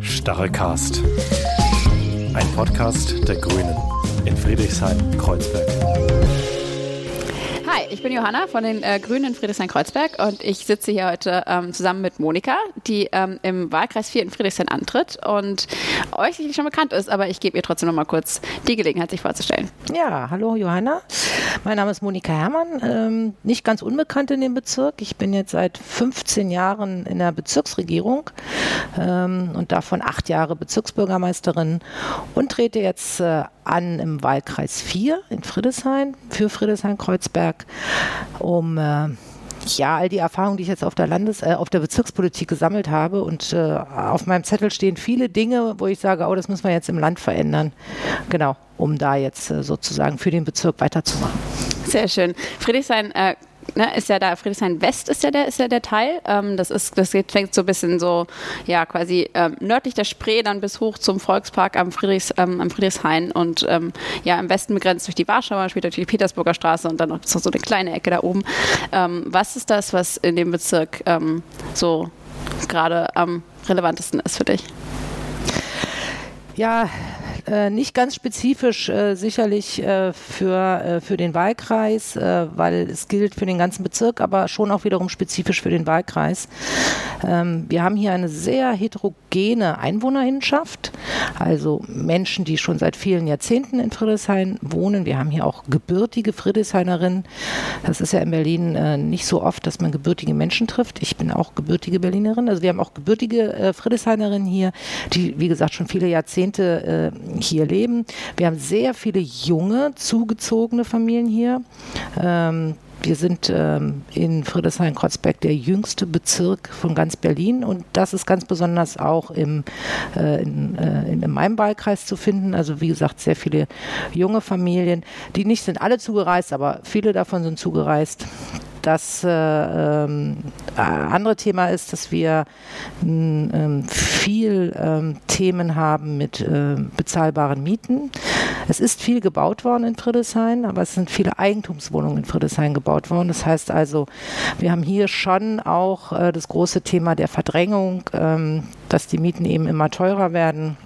Stachelcast. Ein Podcast der Grünen in Friedrichshain-Kreuzberg. Ich bin Johanna von den äh, Grünen in Friedrichshain-Kreuzberg und ich sitze hier heute ähm, zusammen mit Monika, die ähm, im Wahlkreis 4 in Friedrichshain antritt und euch sicherlich schon bekannt ist, aber ich gebe ihr trotzdem noch mal kurz die Gelegenheit, sich vorzustellen. Ja, hallo Johanna. Mein Name ist Monika Herrmann, ähm, nicht ganz unbekannt in dem Bezirk. Ich bin jetzt seit 15 Jahren in der Bezirksregierung ähm, und davon acht Jahre Bezirksbürgermeisterin und trete jetzt äh, an im Wahlkreis 4 in Friedrichshain für Friedrichshain-Kreuzberg, um äh, ja, all die Erfahrungen, die ich jetzt auf der Landes-, äh, auf der Bezirkspolitik gesammelt habe und äh, auf meinem Zettel stehen viele Dinge, wo ich sage, oh, das müssen wir jetzt im Land verändern. Genau, um da jetzt äh, sozusagen für den Bezirk weiterzumachen. Sehr schön. Friedrichshain äh, ne, ist ja da, Friedrichshain West ist ja der, ist ja der Teil. Ähm, das ist, das fängt so ein bisschen so, ja, quasi ähm, nördlich der Spree dann bis hoch zum Volkspark am, Friedrichs, ähm, am Friedrichshain und ähm, ja, im Westen begrenzt durch die Warschauer, später durch die Petersburger Straße und dann noch so eine kleine Ecke da oben. Ähm, was ist das, was in dem Bezirk ähm, so gerade am relevantesten ist für dich? Ja, äh, nicht ganz spezifisch äh, sicherlich äh, für, äh, für den Wahlkreis, äh, weil es gilt für den ganzen Bezirk, aber schon auch wiederum spezifisch für den Wahlkreis. Ähm, wir haben hier eine sehr heterogene Einwohnerinnenschaft, also Menschen, die schon seit vielen Jahrzehnten in Friedrichshain wohnen. Wir haben hier auch gebürtige Friedrichshainerinnen. Das ist ja in Berlin äh, nicht so oft, dass man gebürtige Menschen trifft. Ich bin auch gebürtige Berlinerin. Also wir haben auch gebürtige Friedrichshainerinnen hier, die, wie gesagt, schon viele Jahrzehnte hier leben. Wir haben sehr viele junge, zugezogene Familien hier. Ähm, wir sind ähm, in Friedrichshain-Kreuzberg der jüngste Bezirk von ganz Berlin und das ist ganz besonders auch im, äh, in, äh, in, in, meinem Wahlkreis zu finden. Also wie gesagt, sehr viele junge Familien, die nicht sind alle zugereist, aber viele davon sind zugereist. Das äh, ähm, andere Thema ist, dass wir ähm, viel ähm, Themen haben mit äh, bezahlbaren Mieten. Es ist viel gebaut worden in Friedrichshain, aber es sind viele Eigentumswohnungen in Friedrichshain gebaut worden. Das heißt also, wir haben hier schon auch äh, das große Thema der Verdrängung, ähm, dass die Mieten eben immer teurer werden.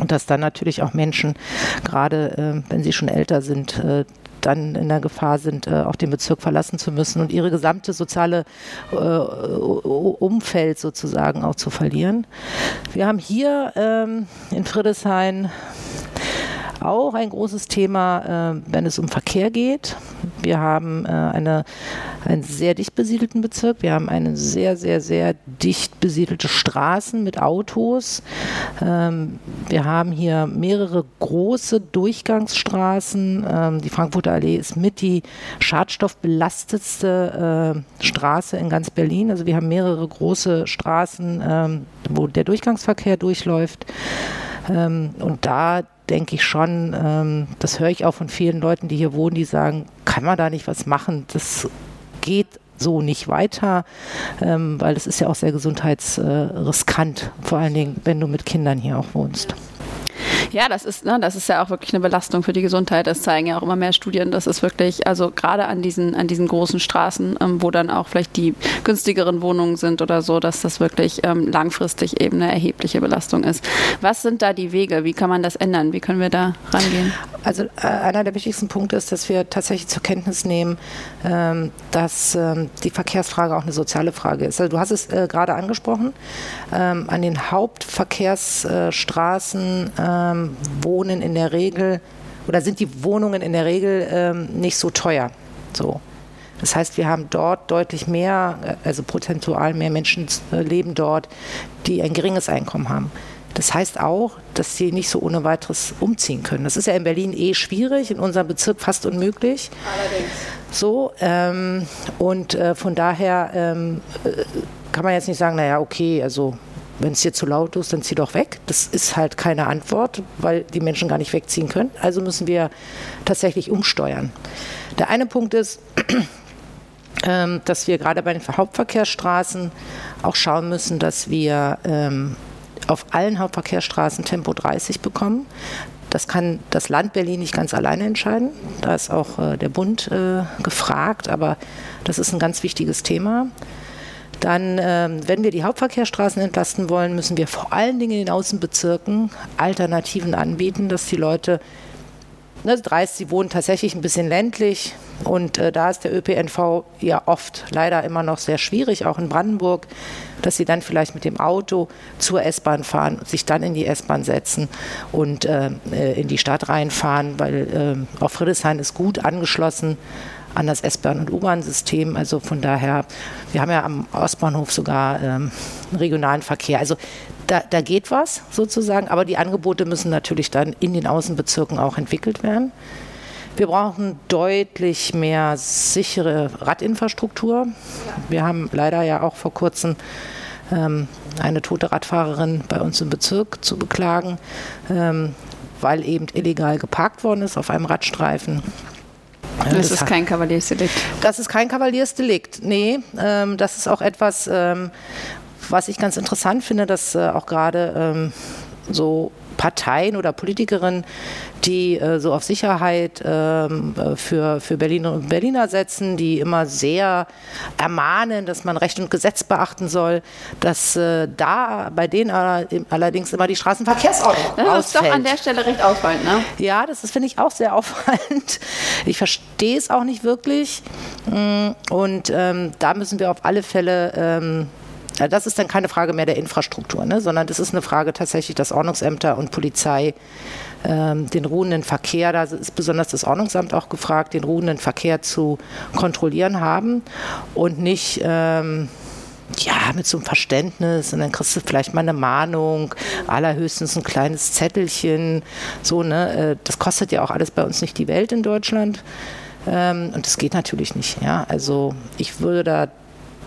Und dass dann natürlich auch Menschen, gerade äh, wenn sie schon älter sind, äh, dann in der Gefahr sind, äh, auch den Bezirk verlassen zu müssen und ihre gesamte soziale äh, Umfeld sozusagen auch zu verlieren. Wir haben hier ähm, in Friedrichshain auch ein großes Thema, äh, wenn es um Verkehr geht. Wir haben äh, eine, einen sehr dicht besiedelten Bezirk. Wir haben eine sehr, sehr, sehr dicht besiedelte Straßen mit Autos. Ähm, wir haben hier mehrere große Durchgangsstraßen. Ähm, die Frankfurter Allee ist mit die schadstoffbelastetste äh, Straße in ganz Berlin. Also wir haben mehrere große Straßen, ähm, wo der Durchgangsverkehr durchläuft. Ähm, und da denke ich schon, ähm, das höre ich auch von vielen Leuten, die hier wohnen, die sagen, kann man da nicht was machen? Das geht so nicht weiter, ähm, weil es ist ja auch sehr gesundheitsriskant, vor allen Dingen, wenn du mit Kindern hier auch wohnst. Ja, das ist, ne, das ist ja auch wirklich eine Belastung für die Gesundheit. Das zeigen ja auch immer mehr Studien. Das ist wirklich, also gerade an diesen, an diesen großen Straßen, ähm, wo dann auch vielleicht die günstigeren Wohnungen sind oder so, dass das wirklich ähm, langfristig eben eine erhebliche Belastung ist. Was sind da die Wege? Wie kann man das ändern? Wie können wir da rangehen? Also äh, einer der wichtigsten Punkte ist, dass wir tatsächlich zur Kenntnis nehmen, ähm, dass ähm, die Verkehrsfrage auch eine soziale Frage ist. Also du hast es äh, gerade angesprochen, ähm, an den Hauptverkehrsstraßen ähm, wohnen in der Regel oder sind die Wohnungen in der Regel ähm, nicht so teuer. So. Das heißt, wir haben dort deutlich mehr, äh, also prozentual mehr Menschen äh, leben dort, die ein geringes Einkommen haben. Das heißt auch, dass sie nicht so ohne weiteres umziehen können. Das ist ja in Berlin eh schwierig, in unserem Bezirk fast unmöglich. Allerdings. So, ähm, und äh, von daher ähm, äh, kann man jetzt nicht sagen, naja, okay, also wenn es hier zu laut ist, dann zieh doch weg. Das ist halt keine Antwort, weil die Menschen gar nicht wegziehen können. Also müssen wir tatsächlich umsteuern. Der eine Punkt ist, ähm, dass wir gerade bei den Hauptverkehrsstraßen auch schauen müssen, dass wir ähm, auf allen Hauptverkehrsstraßen Tempo 30 bekommen. Das kann das Land Berlin nicht ganz alleine entscheiden. Da ist auch äh, der Bund äh, gefragt, aber das ist ein ganz wichtiges Thema. Dann, ähm, wenn wir die Hauptverkehrsstraßen entlasten wollen, müssen wir vor allen Dingen in den Außenbezirken Alternativen anbieten, dass die Leute Ne, dreist, sie wohnen tatsächlich ein bisschen ländlich und äh, da ist der ÖPNV ja oft leider immer noch sehr schwierig, auch in Brandenburg, dass sie dann vielleicht mit dem Auto zur S-Bahn fahren, sich dann in die S-Bahn setzen und äh, äh in die Stadt reinfahren, weil äh, auch Friedrichshain ist gut angeschlossen an das S-Bahn- und U-Bahn-System. Also von daher, wir haben ja am Ostbahnhof sogar ähm, regionalen Verkehr. Also da, da geht was sozusagen, aber die Angebote müssen natürlich dann in den Außenbezirken auch entwickelt werden. Wir brauchen deutlich mehr sichere Radinfrastruktur. Wir haben leider ja auch vor kurzem ähm, eine tote Radfahrerin bei uns im Bezirk zu beklagen, ähm, weil eben illegal geparkt worden ist auf einem Radstreifen. Das, das ist kein Kavaliersdelikt. Das ist kein Kavaliersdelikt. Nee, ähm, das ist auch etwas, ähm, was ich ganz interessant finde, dass äh, auch gerade ähm, so Parteien oder Politikerinnen, die äh, so auf Sicherheit ähm, äh, für, für Berlinerinnen und Berliner setzen, die immer sehr ermahnen, dass man Recht und Gesetz beachten soll, dass äh, da bei denen allerdings immer die Straßenverkehrsordnung das ausfällt. Das ist doch an der Stelle recht auffallend, ne? Ja, das finde ich auch sehr auffallend. Ich verstehe es auch nicht wirklich. Mm, und ähm, da müssen wir auf alle Fälle ähm, das ist dann keine Frage mehr der Infrastruktur, ne, sondern das ist eine Frage tatsächlich, dass Ordnungsämter und Polizei ähm, den ruhenden Verkehr, da ist besonders das Ordnungsamt auch gefragt, den ruhenden Verkehr zu kontrollieren haben und nicht ähm, ja, mit so einem Verständnis und dann kriegst du vielleicht mal eine Mahnung, allerhöchstens ein kleines Zettelchen, so, ne, äh, das kostet ja auch alles bei uns nicht die Welt in Deutschland. Ähm, und das geht natürlich nicht, ja. Also ich würde da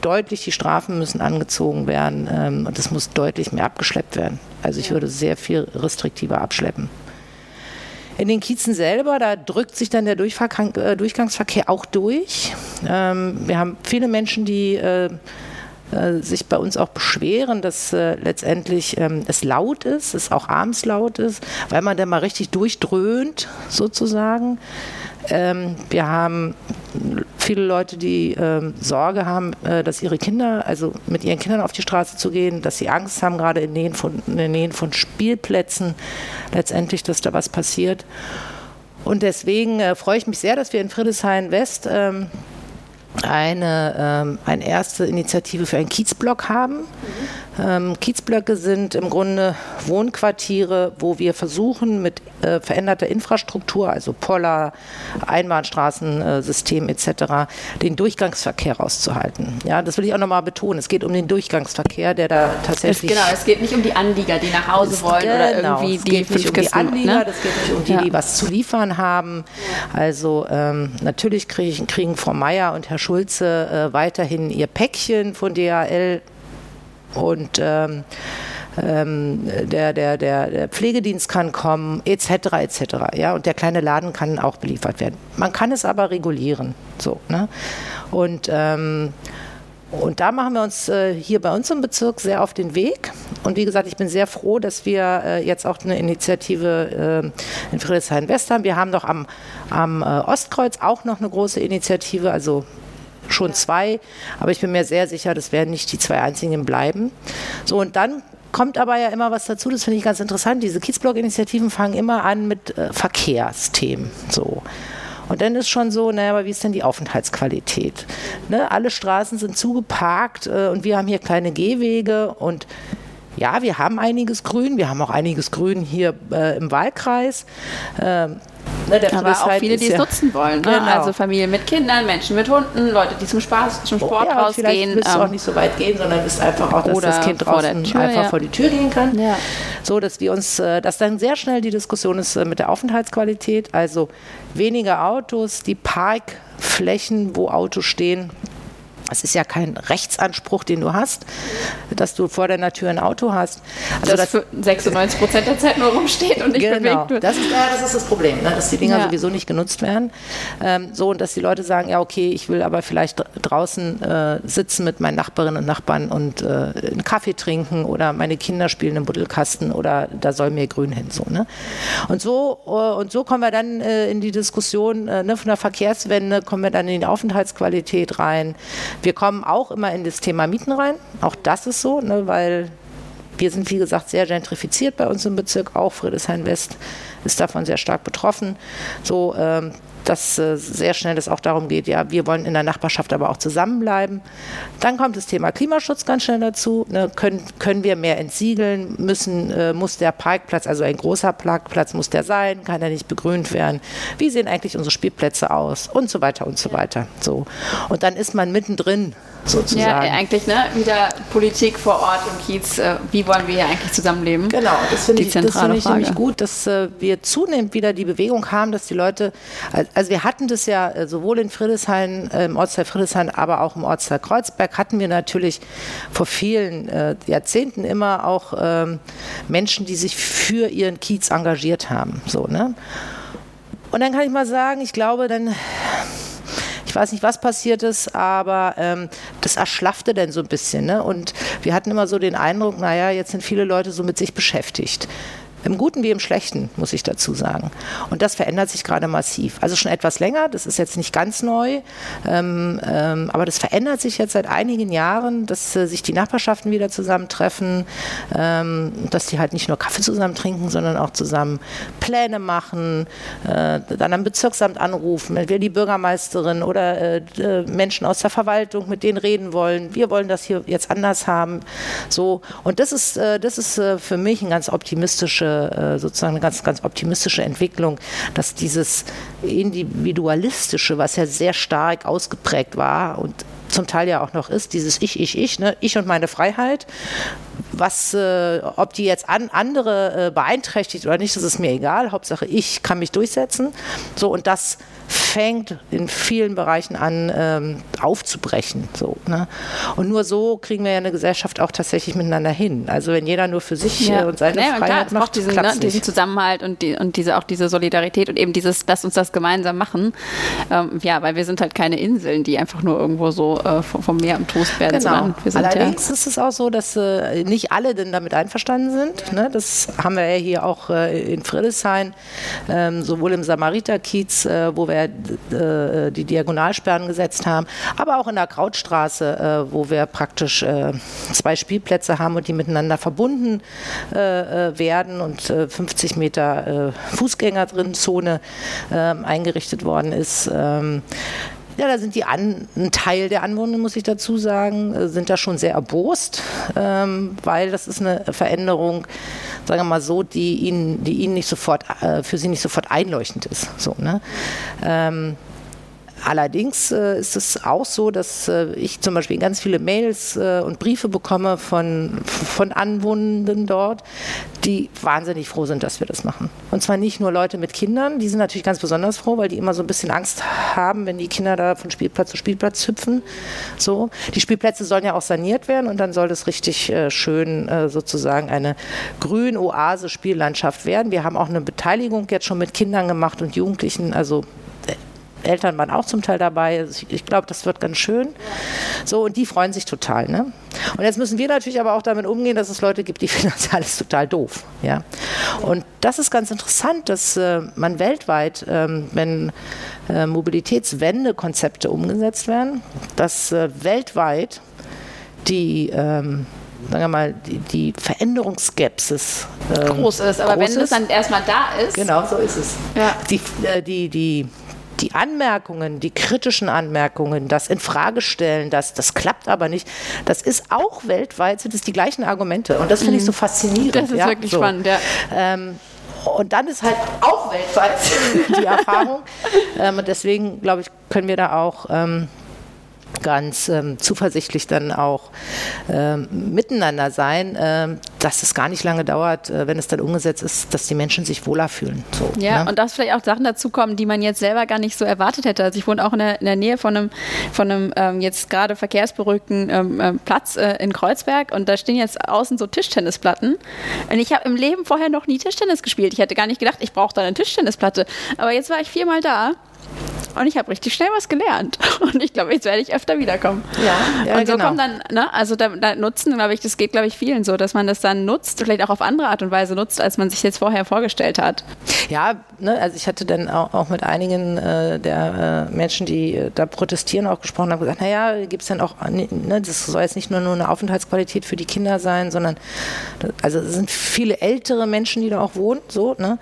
deutlich, die Strafen müssen angezogen werden ähm, und es muss deutlich mehr abgeschleppt werden. Also ich würde sehr viel restriktiver abschleppen. In den Kiezen selber, da drückt sich dann der äh, Durchgangsverkehr auch durch. Ähm, wir haben viele Menschen, die äh, äh, sich bei uns auch beschweren, dass äh, letztendlich ähm, es laut ist, es auch abends laut ist, weil man dann mal richtig durchdröhnt sozusagen. Ähm, wir haben viele Leute, die ähm, Sorge haben, äh, dass ihre Kinder, also mit ihren Kindern auf die Straße zu gehen, dass sie Angst haben, gerade in, Nähen von, in der Nähe von Spielplätzen, letztendlich, dass da was passiert. Und deswegen äh, freue ich mich sehr, dass wir in Friedrichshain West ähm, eine, ähm, eine erste Initiative für einen Kiezblock haben. Mhm. Ähm, Kiezblöcke sind im Grunde Wohnquartiere, wo wir versuchen, mit äh, veränderter Infrastruktur, also Poller, Einbahnstraßensystem etc., den Durchgangsverkehr rauszuhalten. Ja, das will ich auch nochmal betonen. Es geht um den Durchgangsverkehr, der da tatsächlich. Es, genau, es geht nicht um die Anlieger, die nach Hause wollen genau, oder irgendwie es geht nicht um die Anlieger, ne? das geht nicht um die, ja. die was zu liefern haben. Also ähm, natürlich kriegen, kriegen Frau Meier und Herr Schulze äh, weiterhin ihr Päckchen von DHL und ähm, ähm, der, der, der, der Pflegedienst kann kommen, etc., etc. Ja, und der kleine Laden kann auch beliefert werden. Man kann es aber regulieren. So, ne? Und ähm, und da machen wir uns äh, hier bei uns im Bezirk sehr auf den Weg. Und wie gesagt, ich bin sehr froh, dass wir äh, jetzt auch eine Initiative äh, in Friedrichshain-West haben. Wir haben doch am, am äh, Ostkreuz auch noch eine große Initiative, also schon zwei, aber ich bin mir sehr sicher, das werden nicht die zwei einzigen bleiben. So, und dann kommt aber ja immer was dazu, das finde ich ganz interessant. Diese Kiezblock-Initiativen fangen immer an mit äh, Verkehrsthemen. So. Und dann ist schon so, naja, aber wie ist denn die Aufenthaltsqualität? Ne, alle Straßen sind zugeparkt äh, und wir haben hier kleine Gehwege und ja, wir haben einiges Grün, wir haben auch einiges Grün hier äh, im Wahlkreis. Ähm, Ne, aber auch viele, die es ja nutzen wollen. Ne? Genau. Also Familien mit Kindern, Menschen mit Hunden, Leute, die zum Spaß, zum Sport oh, ja, rausgehen. Willst du auch ähm, nicht so weit gehen, sondern bist einfach auch, dass das Kind draußen Tür, einfach ja. vor die Tür gehen kann. Ja. So, dass wir uns, äh, dass dann sehr schnell die Diskussion ist äh, mit der Aufenthaltsqualität. Also weniger Autos, die Parkflächen, wo Autos stehen, es ist ja kein Rechtsanspruch, den du hast, dass du vor deiner Tür ein Auto hast. Also das, das für 96 Prozent der Zeit nur rumsteht und nicht genau, bewegt wird. Das ist, ja, das ist das Problem, ne? dass die Dinger ja. sowieso nicht genutzt werden. Ähm, so und dass die Leute sagen, ja okay, ich will aber vielleicht draußen äh, sitzen mit meinen Nachbarinnen und Nachbarn und äh, einen Kaffee trinken oder meine Kinder spielen im Buddelkasten oder da soll mir grün hin. So, ne? Und so äh, und so kommen wir dann äh, in die Diskussion äh, ne, von der Verkehrswende, kommen wir dann in die Aufenthaltsqualität rein Wir kommen auch immer in das Thema Mieten rein. Auch das ist so, ne, weil wir sind, wie gesagt, sehr gentrifiziert bei uns im Bezirk. Auch Friedrichshain West ist davon sehr stark betroffen. So, ähm, dass äh, sehr schnell es auch darum geht, ja, wir wollen in der Nachbarschaft aber auch zusammenbleiben. Dann kommt das Thema Klimaschutz ganz schnell dazu. Ne, können, können wir mehr entsiegeln? Müssen, äh, muss der Parkplatz, also ein großer Parkplatz, muss der sein? Kann er nicht begrünt werden? Wie sehen eigentlich unsere Spielplätze aus? Und so weiter und so weiter. So. Und dann ist man mittendrin sozusagen. Ja, eigentlich, ne? Wieder Politik vor Ort im Kiez. Äh, wie wollen wir hier eigentlich zusammenleben? Genau, das finde ich, das find ich nämlich gut, dass äh, wir zunehmend wieder die Bewegung haben, dass die Leute, also wir hatten das ja äh, sowohl in Friedrichshain, im Ortsteil Friedrichshain, aber auch im Ortsteil Kreuzberg, hatten wir natürlich vor vielen Jahrzehnten immer auch ähm, Menschen, die sich für ihren Kiez engagiert haben. So, ne? Und dann kann ich mal sagen, ich glaube, dann ich weiß nicht, was passiert ist, aber ähm, das erschlaffte dann so ein bisschen. Ne? Und wir hatten immer so den Eindruck, naja, jetzt sind viele Leute so mit sich beschäftigt. Im Guten wie im Schlechten, muss ich dazu sagen. Und das verändert sich gerade massiv. Also schon etwas länger, das ist jetzt nicht ganz neu, ähm, ähm, aber das verändert sich jetzt seit einigen Jahren, dass äh, sich die Nachbarschaften wieder zusammentreffen, ähm, dass die halt nicht nur Kaffee zusammen trinken, sondern auch zusammen Pläne machen, äh, dann am Bezirksamt anrufen, wir die Bürgermeisterin oder äh, äh, Menschen aus der Verwaltung mit denen reden wollen. Wir wollen das hier jetzt anders haben. So. Und das ist, äh, das ist äh, für mich ein ganz optimistische äh, sozusagen eine ganz, ganz optimistische Entwicklung, dass dieses Individualistische, was ja sehr stark ausgeprägt war und zum Teil ja auch noch ist, dieses Ich, Ich, Ich, ne? ich und meine Freiheit, was, äh, ob die jetzt an, andere äh, beeinträchtigt oder nicht, das ist mir egal. Hauptsache, ich kann mich durchsetzen. So, und das fängt in vielen Bereichen an ähm, aufzubrechen. So, ne? Und nur so kriegen wir ja eine Gesellschaft auch tatsächlich miteinander hin. Also wenn jeder nur für sich ja. Und seine nee, Freiheit klar, macht, diesen, ne, diesen Zusammenhalt und, die, und diese, auch diese Solidarität und eben dieses, lass uns das gemeinsam machen. Ähm, ja, weil wir sind halt keine Inseln, die einfach nur irgendwo so äh, vom, vom, Meer am Toast werden. Genau. Allerdings ja ist es auch so, dass äh, nicht alle denn damit einverstanden sind. Ne? Das haben wir ja hier auch äh, in Friedrichshain, ähm, sowohl im Samariterkiez, äh, wo wir äh, die Diagonalsperren gesetzt haben, aber auch in der Krautstraße, äh, wo wir praktisch äh, zwei Spielplätze haben und die miteinander verbunden werden und 50 Meter Fußgänger drin Zone ähm, eingerichtet worden ist. Ähm, ja, da sind die An ein Teil der Anwohner, muss ich dazu sagen, sind da schon sehr erbost, ähm, weil das ist eine Veränderung, sagen wir mal so, die ihnen, die ihnen nicht sofort, äh, für sie nicht sofort einleuchtend ist. So, ne? Ähm, Allerdings äh, ist es auch so, dass äh, ich zum Beispiel ganz viele Mails äh, und Briefe bekomme von, von Anwohnenden dort, die wahnsinnig froh sind, dass wir das machen. Und zwar nicht nur Leute mit Kindern, die sind natürlich ganz besonders froh, weil die immer so ein bisschen Angst haben, wenn die Kinder da von Spielplatz zu Spielplatz hüpfen. So. Die Spielplätze sollen ja auch saniert werden und dann soll das richtig äh, schön äh, sozusagen eine Grün-Oase-Spiellandschaft werden. Wir haben auch eine Beteiligung jetzt schon mit Kindern gemacht und Jugendlichen, also Eltern waren auch zum Teil dabei. Ich, ich glaube, das wird ganz schön. So, und die freuen sich total. Ne? Und jetzt müssen wir natürlich aber auch damit umgehen, dass es Leute gibt, die finden das alles total doof. Ja? Und das ist ganz interessant, dass äh, man weltweit, ähm, wenn äh, Mobilitätswendekonzepte umgesetzt werden, dass äh, weltweit die ähm, sagen wir mal, die, die Veränderungsskepsis ähm, groß ist. Aber groß wenn es dann erstmal da ist. Genau, so ist es. Ja. Die, äh, die, die die Anmerkungen, die kritischen Anmerkungen, das Infragestellen, das, das klappt aber nicht, das ist auch weltweit, sind es die gleichen Argumente. Und das finde ich so mhm. faszinierend. Das ist ja? wirklich so. spannend, ja. Ähm, und dann ist halt auch weltweit die Erfahrung. ähm, und deswegen, glaube ich, können wir da auch ähm, ganz ähm, zuversichtlich dann auch ähm, miteinander sein, ähm, dass es gar nicht lange dauert, äh, wenn es dann umgesetzt ist, dass die Menschen sich wohler fühlen. So, ja, ne? und dass vielleicht auch Sachen dazukommen, die man jetzt selber gar nicht so erwartet hätte. Also ich wohne auch in der, in der Nähe von einem, von einem ähm, jetzt gerade verkehrsberuhigten ähm, ähm, Platz äh, in Kreuzberg und da stehen jetzt außen so Tischtennisplatten. Und ich habe im Leben vorher noch nie Tischtennis gespielt. Ich hätte gar nicht gedacht, ich brauche da eine Tischtennisplatte. Aber jetzt war ich viermal da und ich habe richtig schnell was gelernt. Und ich glaube, jetzt werde ich öfter wiederkommen. Ja, ja und so genau. kommt dann, ne, also da, da nutzen, glaube ich, das geht, glaube ich, vielen so, dass man das dann nutzt, vielleicht auch auf andere Art und Weise nutzt, als man sich jetzt vorher vorgestellt hat. Ja, ne, also ich hatte dann auch, auch mit einigen äh, der äh, Menschen, die äh, da protestieren, auch gesprochen, haben gesagt, naja, gibt es dann auch, ne, das soll jetzt nicht nur, nur eine Aufenthaltsqualität für die Kinder sein, sondern also es sind viele ältere Menschen, die da auch wohnen, so, ne?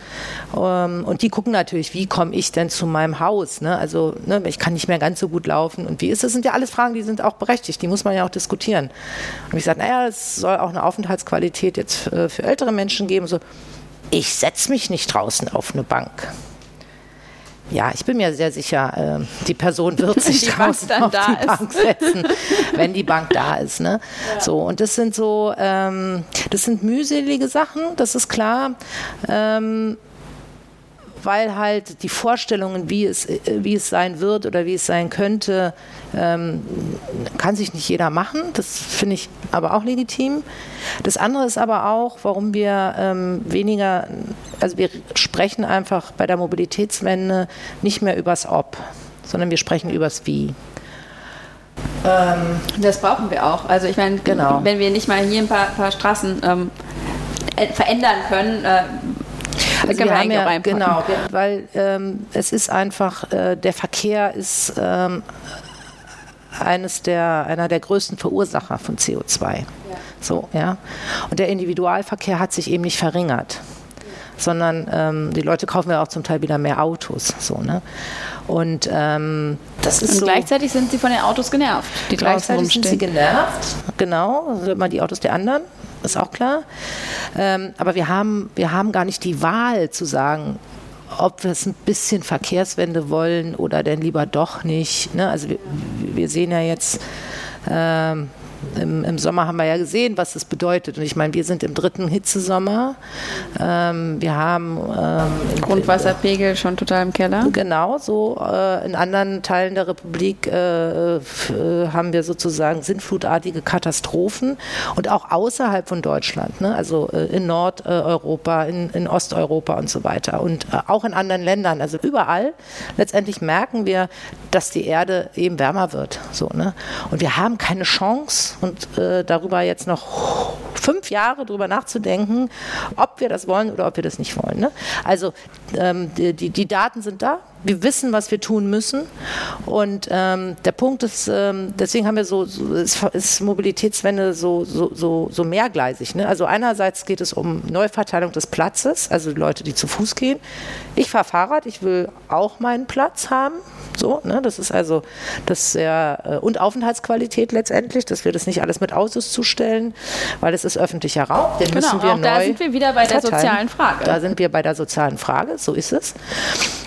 Ähm, und die gucken natürlich, wie komme ich denn zu meinem Haus, ne? Also, ne, ich kann nicht mehr ganz so gut laufen und wie ist das? sind ja alles Fragen, die sind auch berechtigt, die muss man ja auch diskutieren. Und ich sage, naja, es soll auch eine Aufenthaltsqualität jetzt äh, für ältere Menschen geben, so ich setze mich nicht draußen auf eine Bank. Ja, ich bin mir sehr sicher, äh, die Person wird sich die draußen auf die ist. Bank setzen, wenn die Bank da ist. Ne? Ja. So und das sind so, ähm, das sind mühselige Sachen, das ist klar. Ähm, weil halt die Vorstellungen, wie es, wie es sein wird oder wie es sein könnte, ähm, kann sich nicht jeder machen. Das finde ich aber auch legitim. Das andere ist aber auch, warum wir ähm, weniger, also wir sprechen einfach bei der Mobilitätswende nicht mehr übers Ob, sondern wir sprechen übers Wie. Ähm, das brauchen wir auch. Also ich meine, genau. wenn wir nicht mal hier ein paar, paar Straßen ähm, verändern können, äh, also wir haben ja, genau, weil ähm, es ist einfach, äh, der Verkehr ist ähm, eines der, einer der größten Verursacher von CO2. Ja. So, ja. Und der Individualverkehr hat sich eben nicht verringert sondern ähm, die Leute kaufen ja auch zum Teil wieder mehr Autos. So, ne? Und ähm, das ist Und so, gleichzeitig sind sie von den Autos genervt, die gleichzeitig sind sie genervt. Genau, immer die Autos der anderen, ist auch klar. Ähm, aber wir haben, wir haben gar nicht die Wahl zu sagen, ob wir es ein bisschen Verkehrswende wollen oder denn lieber doch nicht. Ne? Also wir, wir sehen ja jetzt, ähm, im, im, Sommer haben wir ja gesehen, was das bedeutet. Und ich meine, wir sind im dritten Hitzesommer. Ähm, wir haben ähm, Grundwasserpegel schon total im Keller. Genau, so äh, in anderen Teilen der Republik äh, äh, haben wir sozusagen sinnflutartige Katastrophen und auch außerhalb von Deutschland, ne? also äh, in Nordeuropa, in, in, Osteuropa und so weiter und äh, auch in anderen Ländern, also überall. Letztendlich merken wir, dass die Erde eben wärmer wird. So, ne? Und wir haben keine Chance, und äh, darüber jetzt noch fünf Jahre drüber nachzudenken, ob wir das wollen oder ob wir das nicht wollen. Ne? Also ähm, die, die, die, Daten sind da. Wir wissen, was wir tun müssen. Und ähm, der Punkt ist, ähm, deswegen haben wir so, so ist, ist, Mobilitätswende so, so, so, so mehrgleisig. Ne? Also einerseits geht es um Neuverteilung des Platzes, also Leute, die zu Fuß gehen. Ich fahre Fahrrad, ich will auch meinen Platz haben. So, ne? Das ist also das sehr, äh, und Aufenthaltsqualität letztendlich, dass wir das nicht alles mit Autos zustellen, weil es ist öffentlicher Raum. Den genau, müssen wir auch neu da sind wir wieder bei der verteilen. sozialen Frage. Da sind wir bei der sozialen Frage, so ist es.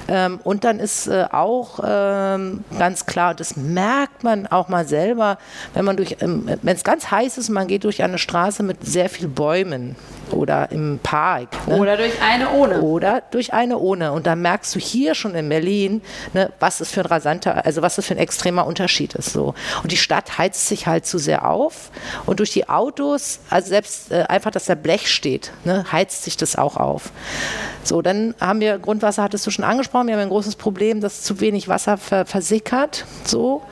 Ähm, und dann ist äh, auch ähm, ganz klar, das merkt man auch mal selber, wenn man durch, ähm, wenn es ganz heiß ist, man geht durch eine Straße mit sehr vielen Bäumen oder im Park. Ne? Oder durch eine ohne. Oder durch eine ohne. Und da merkst du hier schon in Berlin, ne, was es für ein rasanter, also was es für ein extremer Unterschied ist. So. Und die Stadt heizt sich halt zu sehr auf. Und durch die Autos, also selbst äh, einfach, dass da Blech steht, ne, heizt sich das auch auf. So, dann haben wir, Grundwasser hattest du schon angesprochen, wir haben ein großes Problem, dass zu wenig Wasser ver versickert. So.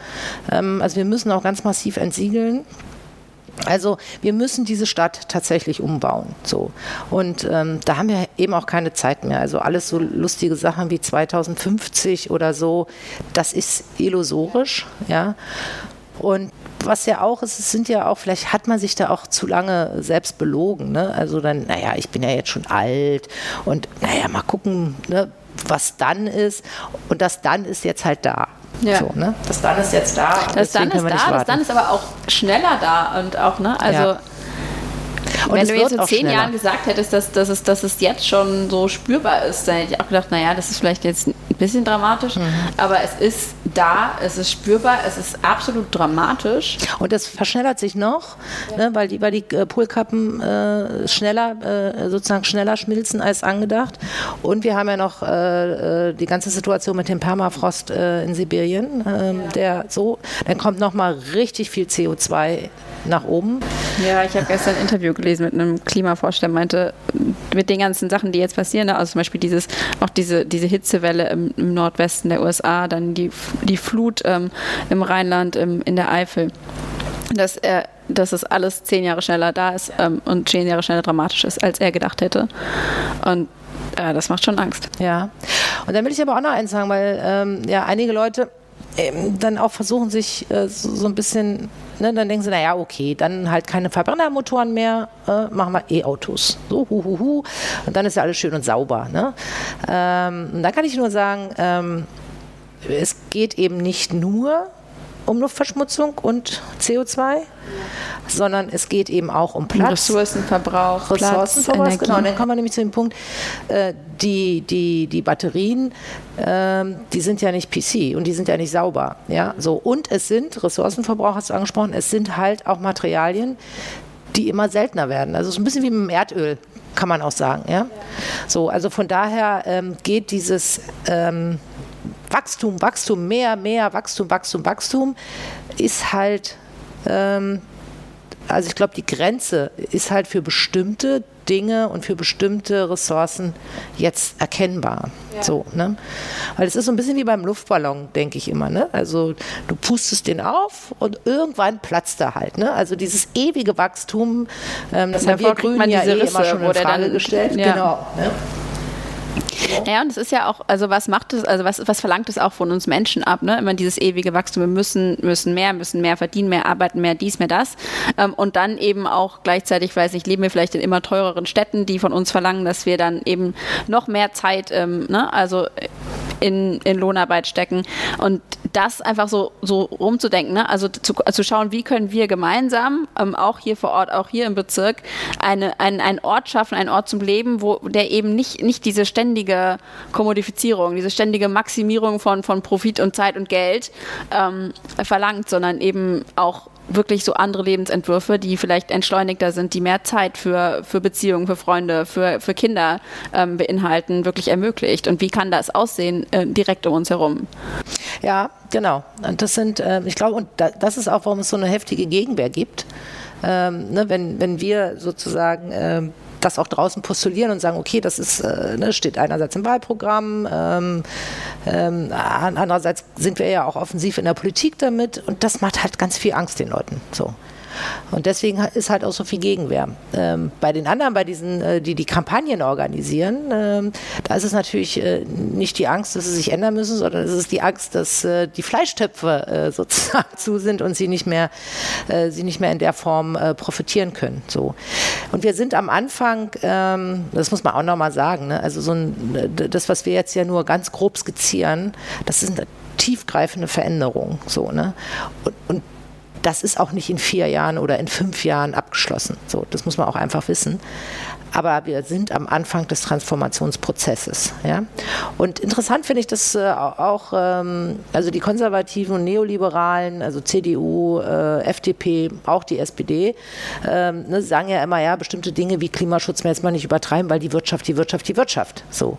Ähm, also wir müssen auch ganz massiv entsiegeln. Also wir müssen diese Stadt tatsächlich umbauen. So. Und ähm, da haben wir eben auch keine Zeit mehr. Also alles so lustige Sachen wie 2050 oder so, das ist illusorisch. Ja. Und was ja auch ist, es sind ja auch, vielleicht hat man sich da auch zu lange selbst belogen. Ne? Also dann, naja, ich bin ja jetzt schon alt und naja, mal gucken, ne, was dann ist. Und das dann ist jetzt halt da. Ja. So, ne? Das dann ist jetzt da. Das dann ist da, das dann ist aber auch schneller da und auch, ne? Also ja. Und wenn du jetzt in zehn schneller. Jahren gesagt hättest, dass, dass, es, dass es jetzt schon so spürbar ist, dann hätte ich auch gedacht, naja, das ist vielleicht jetzt ein bisschen dramatisch, mhm. aber es ist da, es ist spürbar, es ist absolut dramatisch. Und das verschnellert sich noch, ja. ne, weil die, weil die äh, Polkappen äh, schneller, äh, sozusagen schneller schmilzen als angedacht. Und wir haben ja noch äh, äh, die ganze Situation mit dem Permafrost äh, in Sibirien, ähm, ja. der so, dann kommt noch mal richtig viel CO2 nach oben. Ja, ich habe gestern ein Interview gelesen mit einem Klimaforscher, der meinte, mit den ganzen Sachen, die jetzt passieren, ne, also zum Beispiel dieses, auch diese, diese Hitzewelle im, im Nordwesten der USA, dann die, die Flut ähm, im Rheinland, im, in der Eifel, dass er dass es alles zehn Jahre schneller da ist ähm, und zehn Jahre schneller dramatisch ist, als er gedacht hätte. Und äh, das macht schon Angst. Ja. Und dann will ich aber auch noch eins sagen, weil ähm, ja einige Leute ähm, dann auch versuchen, sich äh, so, so, ein bisschen, ne, dann denken sie, naja, okay, dann halt keine Verbrennermotoren mehr, äh, machen wir E-Autos. So, hu, hu, hu. Und dann ist ja alles schön und sauber. Ne? Ähm, und da kann ich nur sagen, ähm, es geht eben nicht nur um Luftverschmutzung und CO2, sondern es geht eben auch um Platz. Ressourcenverbrauch, Ressourcenverbrauch, Platz, genau. Und dann kommen wir nämlich zu dem Punkt, äh, die, die, die Batterien, äh, die sind ja nicht PC und die sind ja nicht sauber. Ja? So, und es sind, Ressourcenverbrauch hast du angesprochen, es sind halt auch Materialien, die immer seltener werden. Also so ein bisschen wie mit dem Erdöl, kann man auch sagen. Ja? So, also von daher ähm, geht dieses ähm, Wachstum, Wachstum, mehr, mehr, Wachstum, Wachstum, Wachstum ist halt, ähm, also ich glaube, die Grenze ist halt für bestimmte Dinge und für bestimmte Ressourcen jetzt erkennbar. Ja. So, ne? Weil es ist so ein bisschen wie beim Luftballon, denke ich immer. Ne? Also du pustest den auf und irgendwann platzt er halt. Ne? Also dieses ewige Wachstum, ähm, das haben wir Grünen ja eh immer schon in Frage gestellt. Ja. Genau. Ne? Ja, und es ist ja auch, also was macht es, also was, was verlangt es auch von uns Menschen ab, ne? Immer dieses ewige Wachstum, wir müssen, müssen mehr, müssen mehr verdienen, mehr arbeiten, mehr dies, mehr das. Ähm, und dann eben auch gleichzeitig, weiß ich, leben wir vielleicht in immer teureren Städten, die von uns verlangen, dass wir dann eben noch mehr Zeit, ähm, ne? also in, in Lohnarbeit stecken. Und das einfach so, so rumzudenken, ne? also zu, zu schauen, wie können wir gemeinsam, ähm, auch hier vor Ort, auch hier im Bezirk, eine, ein, einen Ort schaffen, einen Ort zum Leben, wo der eben nicht, nicht diese ständige Kommodifizierung, diese ständige Maximierung von, von Profit und Zeit und Geld ähm, verlangt, sondern eben auch wirklich so andere Lebensentwürfe, die vielleicht entschleunigter sind, die mehr Zeit für, für Beziehungen, für Freunde, für, für Kinder ähm, beinhalten, wirklich ermöglicht. Und wie kann das aussehen äh, direkt um uns herum? Ja, genau. Und das sind, äh, ich glaube, und da, das ist auch, warum es so eine heftige Gegenwehr gibt. Ähm, ne, wenn, wenn wir sozusagen ähm, das auch draußen postulieren und sagen, okay, das ist, äh, ne, steht einerseits im Wahlprogramm, ähm, ähm, andererseits sind wir ja auch offensiv in der Politik damit und das macht halt ganz viel Angst den Leuten. So. Und deswegen ist halt auch so viel Gegenwehr. Ähm, bei den anderen, bei diesen, äh, die die Kampagnen organisieren, ähm, da ist es natürlich äh, nicht die Angst, dass sie sich ändern müssen, sondern es ist die Angst, dass äh, die Fleischtöpfe äh, sozusagen zu sind und sie nicht mehr, äh, sie nicht mehr in der Form äh, profitieren können. So. Und wir sind am Anfang, ähm, das muss man auch nochmal sagen, ne? also so ein, das, was wir jetzt ja nur ganz grob skizzieren, das eine tiefgreifende Veränderung. So, ne? und, und das ist auch nicht in vier Jahren oder in fünf Jahren abgeschlossen. So, das muss man auch einfach wissen. Aber wir sind am Anfang des Transformationsprozesses. Ja? Und interessant finde ich, dass äh, auch ähm, also die Konservativen und Neoliberalen, also CDU, äh, FDP, auch die SPD, ähm, ne, sagen ja immer, ja, bestimmte Dinge wie Klimaschutz mehr jetzt mal nicht übertreiben, weil die Wirtschaft, die Wirtschaft, die Wirtschaft. So.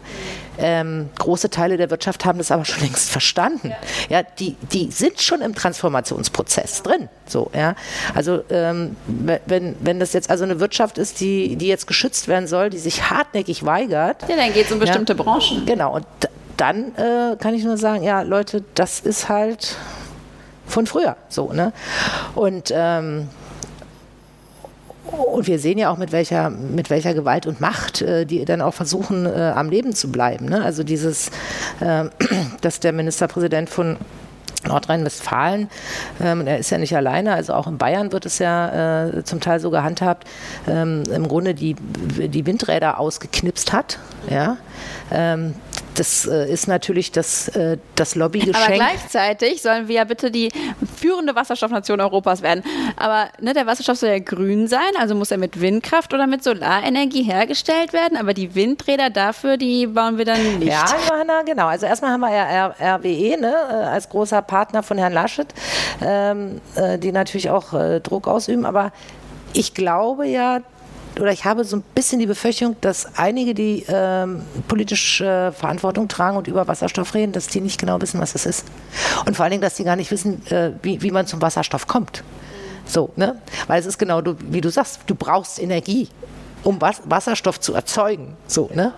Ähm, große Teile der Wirtschaft haben das aber schon längst verstanden. Ja, die, die sind schon im Transformationsprozess drin. So, ja. Also ähm, wenn, wenn das jetzt also eine Wirtschaft ist, die, die jetzt geschützt werden soll, die sich hartnäckig weigert. Ja, dann geht es um bestimmte ja, Branchen. Genau. Und dann äh, kann ich nur sagen, ja, Leute, das ist halt von früher so, ne? Und ähm, und wir sehen ja auch, mit welcher, mit welcher Gewalt und Macht äh, die dann auch versuchen, äh, am Leben zu bleiben. Ne? Also dieses, äh, dass der Ministerpräsident von Nordrhein-Westfalen, ähm, er ist ja nicht alleine, also auch in Bayern wird es ja äh, zum Teil so gehandhabt, ähm, im Grunde die, die Windräder ausgeknipst hat. Ja? Ähm, das äh, ist natürlich das, äh, das Lobbygeschenk. Aber gleichzeitig sollen wir ja bitte die führende Wasserstoffnation Europas werden. Aber ne, der Wasserstoff soll ja grün sein, also muss er mit Windkraft oder mit Solarenergie hergestellt werden. Aber die Windräder dafür, die bauen wir dann nicht. Ja, Johanna, genau. Also erstmal haben wir ja RWE ne, äh, als großer Partner von Herrn Laschet, ähm, äh, die natürlich auch äh, Druck ausüben. Aber ich glaube ja, oder ich habe so ein bisschen die Befürchtung, dass einige, die ähm, politisch äh, Verantwortung tragen und über Wasserstoff reden, dass die nicht genau wissen, was es ist. Und vor allen Dingen, dass die gar nicht wissen, äh, wie, wie man zum Wasserstoff kommt. So, ne? Weil es ist genau, du, wie du sagst, du brauchst Energie um Was Wasserstoff zu erzeugen. So, ne?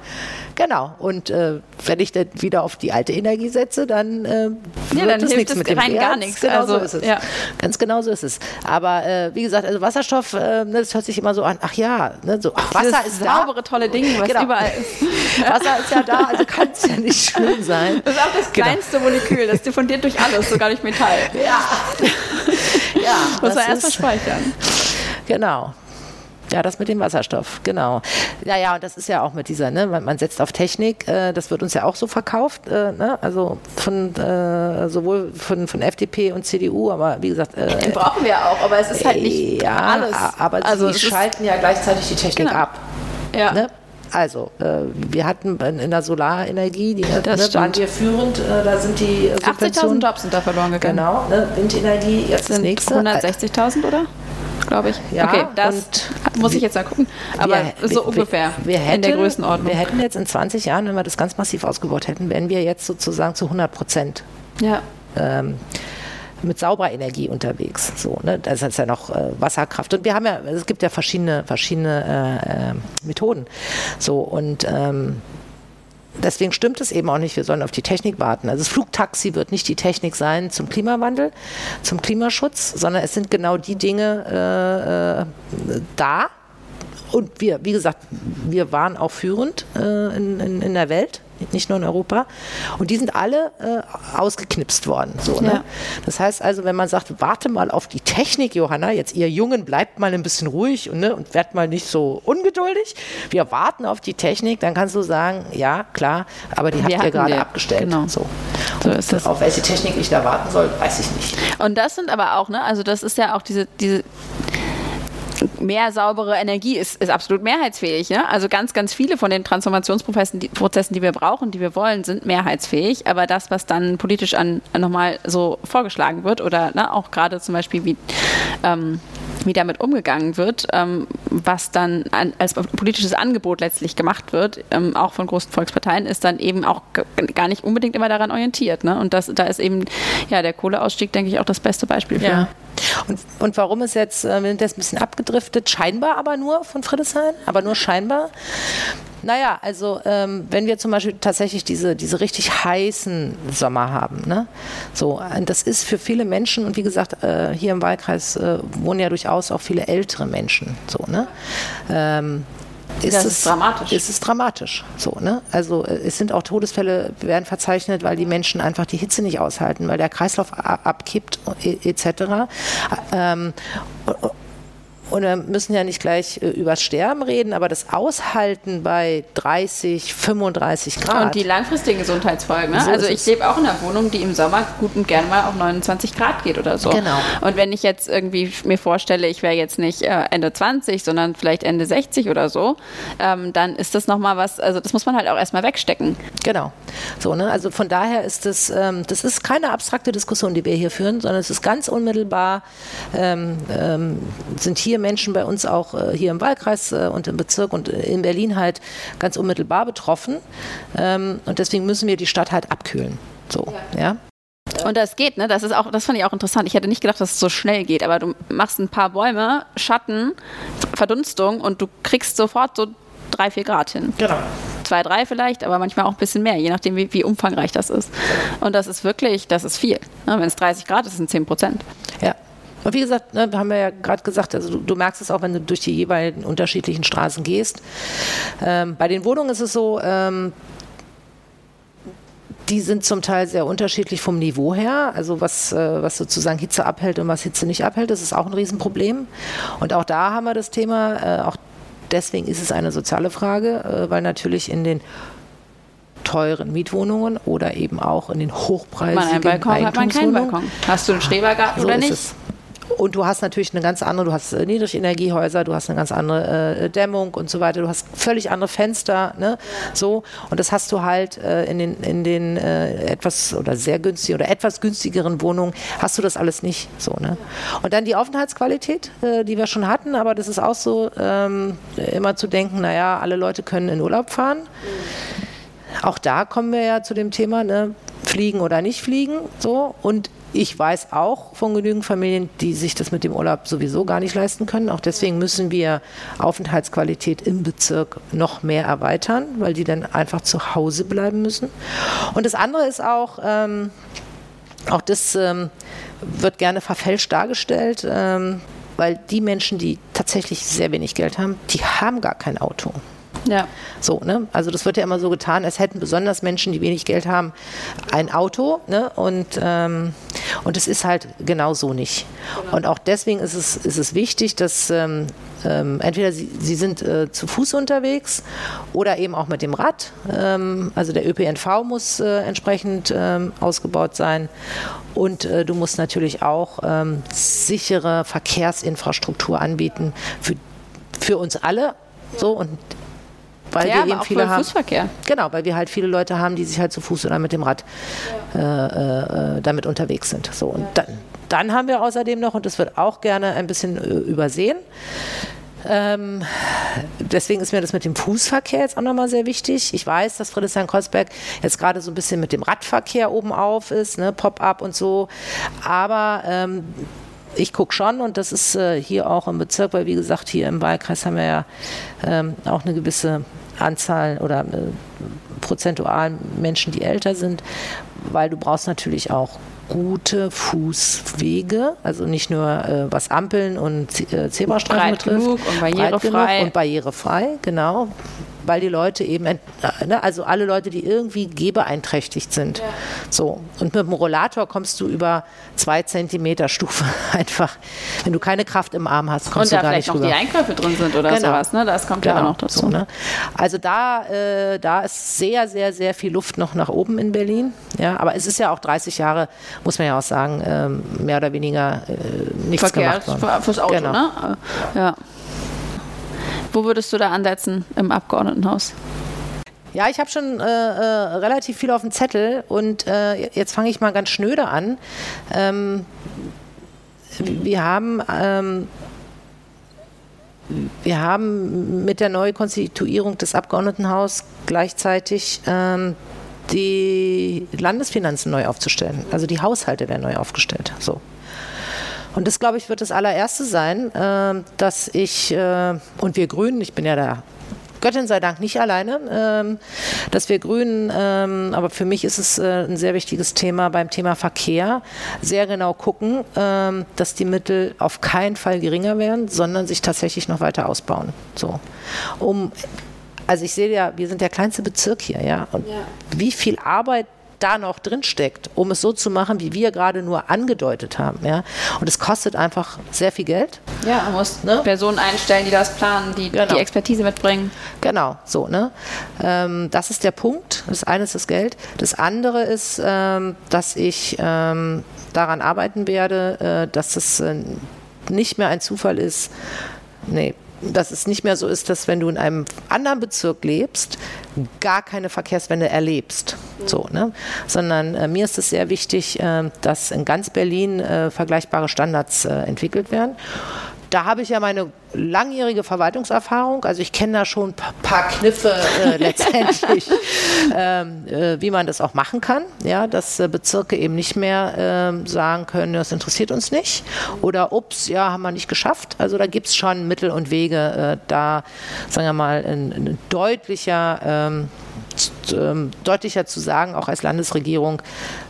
Genau. Und äh, wenn ich dann wieder auf die alte Energie setze, dann äh, ja, wird es nichts mit dem rein gar nichts. Genau also, so ist es. Ja. Ganz genau so ist es. Aber äh, wie gesagt, also Wasserstoff, äh, ne, das hört sich immer so an, ach ja, ne, so, ach, Wasser ist da. saubere, tolle Ding, was genau. überall ist. Wasser ist ja da, also kann es ja nicht schön sein. Das ist auch das genau. kleinste Molekül, das diffundiert durch alles, sogar durch Metall. Ja. ja Muss man erstmal speichern. Genau. Ja, das mit dem Wasserstoff, genau. Ja, ja, und das ist ja auch mit dieser, ne, man, man setzt auf Technik, äh, das wird uns ja auch so verkauft, äh, ne, also von äh, sowohl von, von FDP und CDU, aber wie gesagt. Äh, Den brauchen wir auch, aber es ist halt nicht ja, alles. aber also sie schalten ja gleichzeitig die Technik genau. ab. Ja. Ne? Also, äh, wir hatten in der Solarenergie, die ne, waren wir führend, äh, da sind die 80.000 Jobs sind da verloren gegangen. Genau, ne, Windenergie, jetzt sind das nächste. 160.000, oder? Glaube ich. Ja, okay, das muss ich jetzt mal gucken. Aber wir, so wir, ungefähr wir hätten, in der Größenordnung. Wir hätten jetzt in 20 Jahren, wenn wir das ganz massiv ausgebaut hätten, wären wir jetzt sozusagen zu 100 Prozent. Ja. Ähm, mit sauberer Energie unterwegs. So, ne? Das ist ja noch äh, Wasserkraft. Und wir haben ja, es gibt ja verschiedene, verschiedene äh, äh, Methoden. So, und ähm, deswegen stimmt es eben auch nicht, wir sollen auf die Technik warten. Also das Flugtaxi wird nicht die Technik sein zum Klimawandel, zum Klimaschutz, sondern es sind genau die Dinge äh, äh da. Und wir, wie gesagt, wir waren auch führend äh, in, in, in der Welt nicht nur in Europa. Und die sind alle äh, ausgeknipst worden. So, ne? ja. Das heißt also, wenn man sagt, warte mal auf die Technik, Johanna, jetzt ihr Jungen bleibt mal ein bisschen ruhig und, ne, und werdet mal nicht so ungeduldig. Wir warten auf die Technik, dann kannst du sagen, ja, klar, aber die wir habt ihr gerade abgestellt. Genau. So. so ist das. Auf welche Technik ich da warten soll, weiß ich nicht. Und das sind aber auch, ne, also das ist ja auch diese, diese mehr saubere Energie ist, ist absolut mehrheitsfähig. Ja? Also ganz, ganz viele von den Transformationsprozessen, die, Prozessen, die wir brauchen, die wir wollen, sind mehrheitsfähig. Aber das, was dann politisch an nochmal so vorgeschlagen wird oder ne, auch gerade zum Beispiel wie ähm, wie damit umgegangen wird, ähm, was dann an, als politisches Angebot letztlich gemacht wird, ähm, auch von großen Volksparteien, ist dann eben auch gar nicht unbedingt immer daran orientiert. Ne? Und das, da ist eben ja der Kohleausstieg, denke ich, auch das beste Beispiel für. Ja. Und, und warum ist jetzt, äh, wir sind jetzt ein bisschen abgedriftet, scheinbar aber nur von Friedrichshain, aber nur scheinbar. Naja, also ähm, wenn wir zum Beispiel tatsächlich diese, diese richtig heißen Sommer haben, ne? so, das ist für viele Menschen, und wie gesagt, äh, hier im Wahlkreis äh, wohnen ja durchaus auch viele ältere Menschen, so, ne? Ähm, ist das es dramatisch. Ist es dramatisch. So, ne? Also äh, es sind auch Todesfälle werden verzeichnet, weil die Menschen einfach die Hitze nicht aushalten, weil der Kreislauf abkippt etc. Ähm, und wir müssen ja nicht gleich äh, übers Sterben reden, aber das Aushalten bei 30, 35 Grad. Und die langfristigen Gesundheitsfolgen. Ne? So also ich lebe auch in einer Wohnung, die im Sommer gut und gern mal auf 29 Grad geht oder so. Genau. Und wenn ich jetzt irgendwie mir vorstelle, ich wäre jetzt nicht äh, Ende 20, sondern vielleicht Ende 60 oder so, ähm, dann ist das nochmal was, also das muss man halt auch erstmal wegstecken. Genau. So, ne? Also von daher ist das, ähm, das ist keine abstrakte Diskussion, die wir hier führen, sondern es ist ganz unmittelbar, ähm, ähm sind hier Menschen bei uns auch äh, hier im Wahlkreis äh, und im Bezirk und äh, in Berlin halt ganz unmittelbar betroffen. Ähm, und deswegen müssen wir die Stadt halt abkühlen. So, ja. ja? Und das geht, ne? Das ist auch, das fand ich auch interessant. Ich hätte nicht gedacht, dass es so schnell geht, aber du machst ein paar Bäume, Schatten, Verdunstung und du kriegst sofort so drei, vier Grad hin. Genau. Zwei, drei vielleicht, aber manchmal auch ein bisschen mehr, je nachdem, wie, wie umfangreich das ist. Und das ist wirklich, das ist viel. Ne? Wenn es 30 Grad ist, sind 10 Prozent. Ja. Und wie gesagt, ne, haben wir ja gerade gesagt, also du, du, merkst es auch, wenn du durch die jeweiligen unterschiedlichen Straßen gehst. Ähm, bei den Wohnungen ist es so, ähm, die sind zum Teil sehr unterschiedlich vom Niveau her. Also was, äh, was sozusagen Hitze abhält und was Hitze nicht abhält, das ist auch ein Riesenproblem. Und auch da haben wir das Thema, äh, auch deswegen ist es eine soziale Frage, äh, weil natürlich in den teuren Mietwohnungen oder eben auch in den hochpreisigen man einen Balkon hat man keinen Balkon. Hast du einen Schrebergarten so oder nicht? Und du hast natürlich eine ganz andere, du hast äh, Niedrigenergiehäuser, du hast eine ganz andere äh, Dämmung und so weiter, du hast völlig andere Fenster, ne? So. Und das hast du halt äh, in den, in den äh, etwas oder sehr günstigen oder etwas günstigeren Wohnungen hast du das alles nicht so, ne? Und dann die Aufenthaltsqualität, äh, die wir schon hatten, aber das ist auch so, ähm, immer zu denken, naja, alle Leute können in Urlaub fahren. Auch da kommen wir ja zu dem Thema, ne? fliegen oder nicht fliegen, so. Und ich weiß auch von genügend Familien, die sich das mit dem Urlaub sowieso gar nicht leisten können. Auch deswegen müssen wir Aufenthaltsqualität im Bezirk noch mehr erweitern, weil die dann einfach zu Hause bleiben müssen. Und das andere ist auch, ähm, auch das ähm, wird gerne verfälscht dargestellt, ähm, weil die Menschen, die tatsächlich sehr wenig Geld haben, die haben gar kein Auto. Ja. So, ne? Also das wird ja immer so getan, als hätten besonders Menschen, die wenig Geld haben, ein Auto, ne? Und ähm, und es ist halt genau so nicht. Genau. Und auch deswegen ist es, ist es wichtig, dass ähm, ähm, entweder sie, sie sind äh, zu Fuß unterwegs oder eben auch mit dem Rad. Ähm, also der ÖPNV muss äh, entsprechend ähm, ausgebaut sein. Und äh, du musst natürlich auch ähm, sichere Verkehrsinfrastruktur anbieten für, für uns alle. So und weil ja, wir eben auch viele haben. Fußverkehr. Genau, weil wir halt viele Leute haben, die sich halt zu Fuß oder mit dem Rad äh, äh, damit unterwegs sind. So und dann, dann haben wir außerdem noch und das wird auch gerne ein bisschen äh, übersehen. Ähm, deswegen ist mir das mit dem Fußverkehr jetzt auch nochmal sehr wichtig. Ich weiß, dass Friedrichshain-Kreuzberg jetzt gerade so ein bisschen mit dem Radverkehr oben auf ist, ne, Pop-up und so. Aber ähm, ich gucke schon und das ist äh, hier auch im Bezirk, weil wie gesagt, hier im Wahlkreis haben wir ja ähm, auch eine gewisse Anzahl oder äh, prozentual Menschen, die älter sind, weil du brauchst natürlich auch gute Fußwege, also nicht nur äh, was Ampeln und äh, Zebrastreifen betrifft, genug und breit barrierefrei. genug und barrierefrei, genau, weil die Leute eben, äh, ne, also alle Leute, die irgendwie gehbeeinträchtigt sind. So. Und mit dem Rollator kommst du über zwei Zentimeter Stufe einfach. Wenn du keine Kraft im Arm hast, kommst Und du da vielleicht nicht noch rüber. die Einkäufe drin sind oder Genau. sowas. Ne? Das kommt ja Genau, dann noch dazu. So, ne? Also da, äh, da ist sehr, sehr, sehr viel Luft noch nach oben in Berlin. Ja, aber es ist ja auch 30 Jahre, muss man ja auch sagen, ähm, mehr oder weniger äh, nichts Verkehr gemacht worden. für- fürs Auto, Genau. ne? Ja. Wo würdest du da ansetzen im Abgeordnetenhaus? Ja, ich habe schon äh, äh, relativ viel auf dem Zettel und äh, jetzt fange ich mal ganz schnöde an. Ähm, wir haben ähm, wir haben mit der Neukonstituierung des Abgeordnetenhauses gleichzeitig ähm, die Landesfinanzen neu aufzustellen. Also die Haushalte werden neu aufgestellt. So. Und das, glaube ich, wird das allererste sein, äh, dass ich äh, und wir Grünen, ich bin ja da Göttin sei Dank nicht alleine, ähm, dass wir Grünen, ähm, aber für mich ist es äh, ein sehr wichtiges Thema beim Thema Verkehr, sehr genau gucken, ähm, dass die Mittel auf keinen Fall geringer werden, sondern sich tatsächlich noch weiter ausbauen. So, um also ich sehe ja, wir sind der kleinste Bezirk hier, ja. Und wie viel Arbeit da noch drin steckt, um es so zu machen, wie wir gerade nur angedeutet haben, ja. Und es kostet einfach sehr viel Geld. Ja, man muss Ne? Personen einstellen, die das planen, die Genau. die Expertise mitbringen. Genau, so, ne? Ähm, das ist der Punkt. Das eine ist das Geld. Das andere ist, ähm, dass ich ähm, daran arbeiten werde, äh, dass es äh, nicht mehr ein Zufall ist. Nee. Dass es nicht mehr so ist, dass wenn du in einem anderen Bezirk lebst, gar keine Verkehrswende erlebst. So, ne? Sondern äh, mir ist es sehr wichtig, äh, dass in ganz Berlin äh, vergleichbare Standards äh, entwickelt werden. Da habe ich ja meine langjährige Verwaltungserfahrung. Also ich kenne da schon ein pa- paar Kniffe äh, letztendlich, ähm, äh, wie man das auch machen kann. Ja, dass äh, Bezirke eben nicht mehr ähm, sagen können, das interessiert uns nicht. Oder ups, ja, haben wir nicht geschafft. Also da gibt es schon Mittel und Wege, äh, da, sagen wir mal, ein, ein deutlicher, ähm, ähm, deutlicher zu sagen, auch als Landesregierung,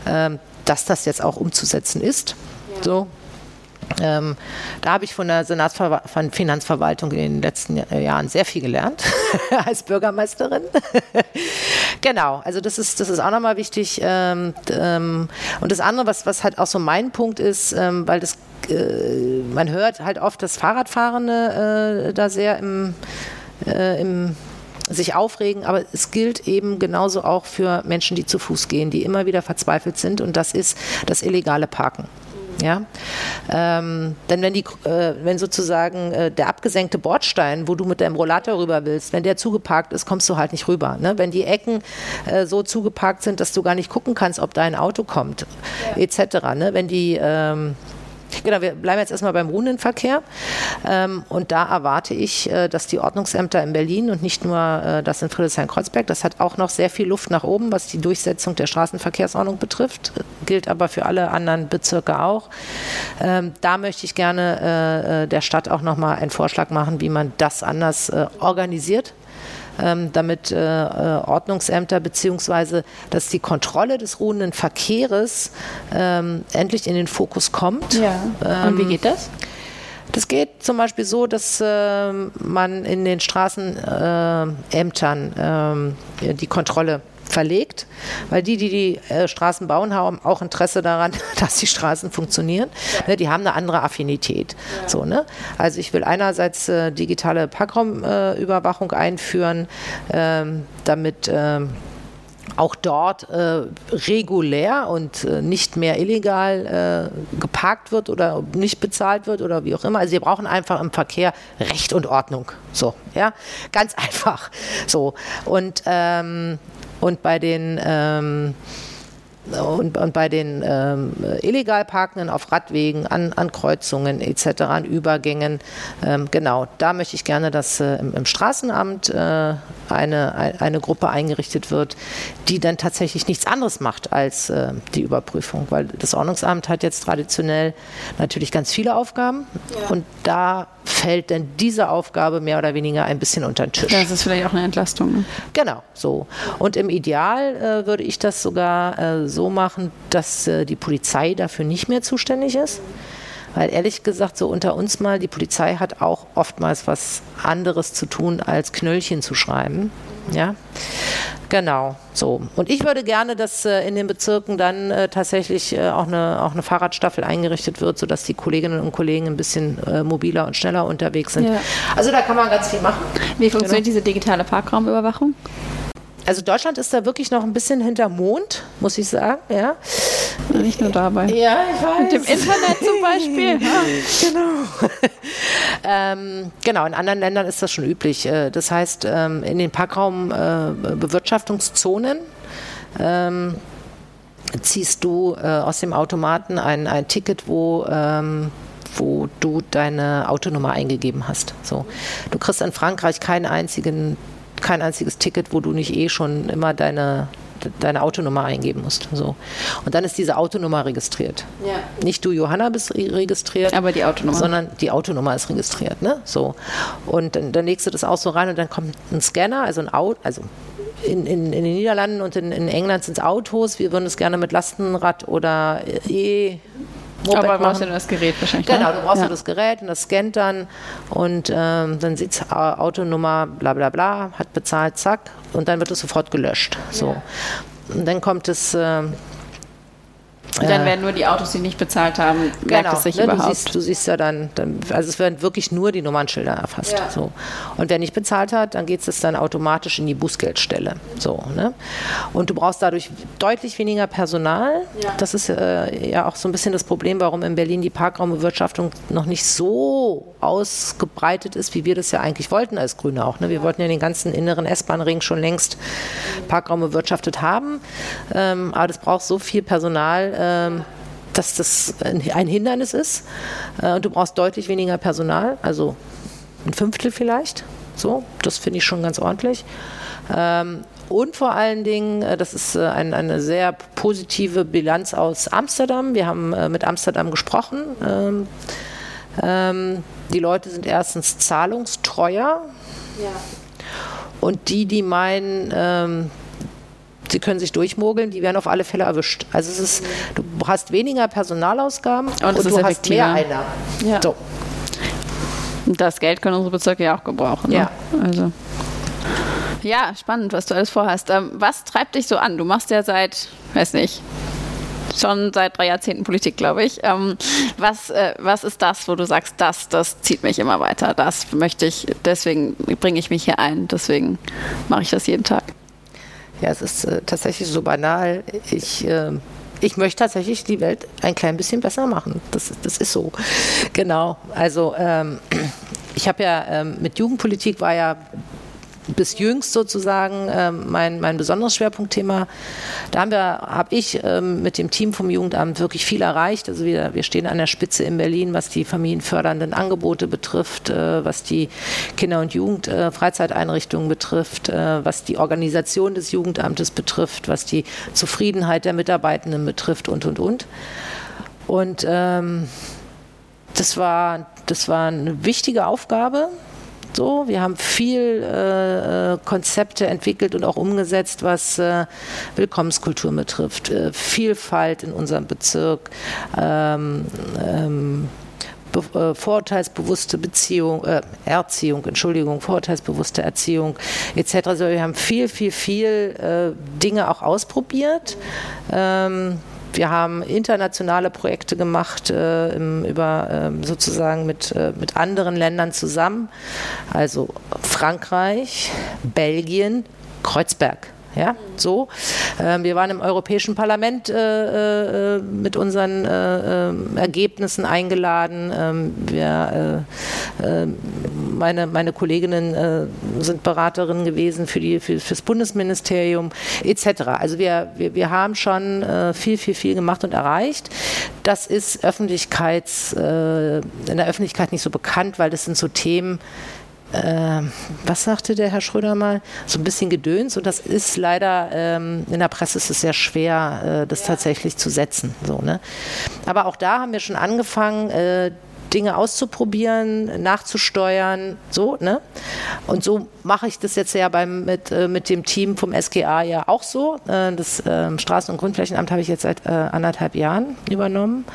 ähm, dass das jetzt auch umzusetzen ist. So, ähm, da habe ich von der Senatsfinanzverwaltung in den letzten Ja- Jahren sehr viel gelernt als Bürgermeisterin. genau, also das ist, das ist auch nochmal wichtig. Ähm, ähm, und das andere, was, was halt auch so mein Punkt ist, ähm, weil das, äh, man hört halt oft, dass Fahrradfahrende äh, da sehr im, äh, im sich aufregen, aber es gilt eben genauso auch für Menschen, die zu Fuß gehen, die immer wieder verzweifelt sind und das ist das illegale Parken. Ja, ähm, denn wenn die, äh, wenn sozusagen äh, der abgesenkte Bordstein, wo du mit deinem Rollator rüber willst, wenn der zugeparkt ist, kommst du halt nicht rüber. Ne? Wenn die Ecken äh, so zugeparkt sind, dass du gar nicht gucken kannst, ob dein Auto kommt, etc. Ne? Wenn die ähm, Genau, wir bleiben jetzt erstmal beim ruhenden Ähm, und da erwarte ich, äh, dass die Ordnungsämter in Berlin und nicht nur äh, das in Friedrichshain-Kreuzberg, das hat auch noch sehr viel Luft nach oben, was die Durchsetzung der Straßenverkehrsordnung betrifft, gilt aber für alle anderen Bezirke auch. Ähm, da möchte ich gerne äh, äh der Stadt auch nochmal einen Vorschlag machen, wie man das anders äh, organisiert damit äh, äh, Ordnungsämter beziehungsweise dass die Kontrolle des ruhenden Verkehrs ähm, endlich in den Fokus kommt. Ja. Und wie ähm, geht das? Das geht zum Beispiel so, dass äh, man in den Straßenämtern äh, die Kontrolle verlegt, weil die, die die äh, Straßen bauen, haben auch Interesse daran, dass die Straßen funktionieren. Ne, die haben eine andere Affinität. Ja. So, ne? Also ich will einerseits äh, digitale Parkraumüberwachung äh, einführen, ähm, damit ähm, auch dort äh, regulär und äh, nicht mehr illegal äh, geparkt wird oder nicht bezahlt wird oder wie auch immer. Also wir brauchen einfach im Verkehr Recht und Ordnung. So, ja, ganz einfach. So und ähm, und bei den ähm, und, und, bei den ähm, illegal Parkenden auf Radwegen, an, an Kreuzungen etc., an Übergängen, ähm, genau, da möchte ich gerne, dass äh, im, im, Straßenamt äh, eine, eine Gruppe eingerichtet wird, die dann tatsächlich nichts anderes macht als äh, die Überprüfung, weil das Ordnungsamt hat jetzt traditionell natürlich ganz viele Aufgaben ja. und da fällt denn diese Aufgabe mehr oder weniger ein bisschen unter den Tisch. Das ist vielleicht auch eine Entlastung. Ne? Genau, so. Und im Ideal äh, würde ich das sogar äh, so machen, dass äh, die Polizei dafür nicht mehr zuständig ist. Weil ehrlich gesagt, so unter uns mal, die Polizei hat auch oftmals was anderes zu tun, als Knöllchen zu schreiben. Ja, genau. So. Und ich würde gerne, dass äh, in den Bezirken dann äh, tatsächlich äh, auch, eine, auch eine Fahrradstaffel eingerichtet wird, sodass die Kolleginnen und Kollegen ein bisschen äh, mobiler und schneller unterwegs sind. Ja. Also da kann man ganz viel machen. Wie funktioniert genau. diese digitale Parkraumüberwachung? Also Deutschland ist da wirklich noch ein bisschen hinter Mond, muss ich sagen. Ja. Nicht nur dabei. Ja, ich weiß. Mit dem Internet zum Beispiel. genau. ähm, genau, in anderen Ländern ist das schon üblich. Äh, das heißt, ähm, in den Parkraumbewirtschaftungszonen äh, ähm, ziehst du äh, aus dem Automaten ein, ein Ticket, wo ähm, wo du deine Autonummer eingegeben hast. So. Du kriegst in Frankreich keinen einzigen kein einziges Ticket, wo du nicht eh schon immer deine deine Autonummer eingeben musst. So. Und dann ist diese Autonummer registriert. Ja. Nicht du, Johanna, bist registriert, aber die Autonummer. sondern die Autonummer ist registriert. Ne? So. Und dann, dann legst du das auch so rein und dann kommt ein Scanner, also ein Auto, also in, in, in, den Niederlanden und in, in England sind es Autos. Wir würden es gerne mit Lastenrad oder E Moped Aber brauchst du das Gerät wahrscheinlich. Genau, du brauchst ja. das Gerät und das scannt dann und ähm, dann sieht Autonummer bla bla bla, hat bezahlt, zack, und dann wird es sofort gelöscht. So. Ja. Und dann kommt es. Äh, und dann werden nur die Autos, die nicht bezahlt haben, merkt genau, es sich ne, überhaupt. Du siehst, du siehst ja dann, dann, also es werden wirklich nur die Nummernschilder erfasst. Ja. So. Und wer nicht bezahlt hat, dann geht es dann automatisch in die Bußgeldstelle. So, ne? Und du brauchst dadurch deutlich weniger Personal. Ja. Das ist äh, ja auch so ein bisschen das Problem, warum in Berlin die Parkraumbewirtschaftung noch nicht so ausgebreitet ist, wie wir das ja eigentlich wollten als Grüne auch. Ne? Wir wollten ja den ganzen inneren S-Bahn-Ring schon längst Parkraum bewirtschaftet haben. Ähm, aber das braucht so viel Personal ähm, dass das ein Hindernis ist. Äh, du brauchst deutlich weniger Personal, also ein Fünftel vielleicht. So, das finde ich schon ganz ordentlich. Ähm, und vor allen Dingen, äh, das ist äh, ein, eine sehr positive Bilanz aus Amsterdam. Wir haben mit Amsterdam gesprochen. Ähm, ähm, die Leute sind erstens zahlungstreuer. Ja. Und die, die meinen, ähm, sie können sich durchmogeln, die werden auf alle Fälle erwischt. Also es ist, du hast weniger Personalausgaben und, und du hast mehr Einnahmen. Ja. So. Das Geld können unsere Bezirke ja auch gebrauchen. Ne? Ja. Also. Ja, spannend, was du alles vorhast. Ähm, was treibt dich so an? Du machst ja seit, weiß nicht, schon seit drei Jahrzehnten Politik, glaube ich. Ähm, was, äh, was ist das, wo du sagst, das, das zieht mich immer weiter, das möchte ich, deswegen bringe ich mich hier ein, deswegen mache ich das jeden Tag? Ja, es ist äh, tatsächlich so banal. Ich, äh, ich möchte tatsächlich die Welt ein klein bisschen besser machen. Das, das ist so. Genau. Also ähm, ich habe ja ähm, mit Jugendpolitik war ja bis jüngst sozusagen äh, mein, mein besonderes Schwerpunktthema. Da haben wir, habe ich ähm, mit dem Team vom Jugendamt wirklich viel erreicht. Also wir, wir stehen an der Spitze in Berlin, was die familienfördernden Angebote betrifft, äh, was die Kinder- und Jugendfreizeiteinrichtungen äh, betrifft, äh, was die Organisation des Jugendamtes betrifft, was die Zufriedenheit der Mitarbeitenden betrifft und, und, und. Und ähm, das war, das war eine wichtige Aufgabe. So, wir haben viel äh, äh, Konzepte entwickelt und auch umgesetzt, was äh, Willkommenskultur betrifft, äh, Vielfalt in unserem Bezirk, ähm, ähm, äh, vorurteilsbewusste Beziehung, äh, Erziehung, Entschuldigung, vorurteilsbewusste Erziehung etc. Also wir haben viel, viel, viel äh, Dinge auch ausprobiert. Ähm, wir haben internationale Projekte gemacht, äh, im, über äh, sozusagen mit, äh, mit anderen Ländern zusammen. Also Frankreich, Belgien, Kreuzberg. Ja, so. Ähm, wir waren im Europäischen Parlament äh, äh, mit unseren äh, äh Ergebnissen eingeladen. Ähm, wir, äh, äh, meine, meine Kolleginnen sind Beraterinnen gewesen für die, für, fürs Bundesministerium etc. Also wir, wir, wir haben schon viel, viel, viel gemacht und erreicht. Das ist Öffentlichkeits, in der Öffentlichkeit nicht so bekannt, weil das sind so Themen, äh, was sagte der Herr Schröder mal, so ein bisschen Gedöns und das ist leider, ähm, in der Presse ist es sehr schwer, äh, das ja. tatsächlich zu setzen. So, ne? Aber auch da haben wir schon angefangen, äh, Dinge auszuprobieren, nachzusteuern, so, ne? Und so mache ich das jetzt ja beim, mit, äh, mit dem Team vom SGA ja auch so. Äh, das äh, Straßen- und Grundflächenamt habe ich jetzt seit äh, anderthalb Jahren übernommen.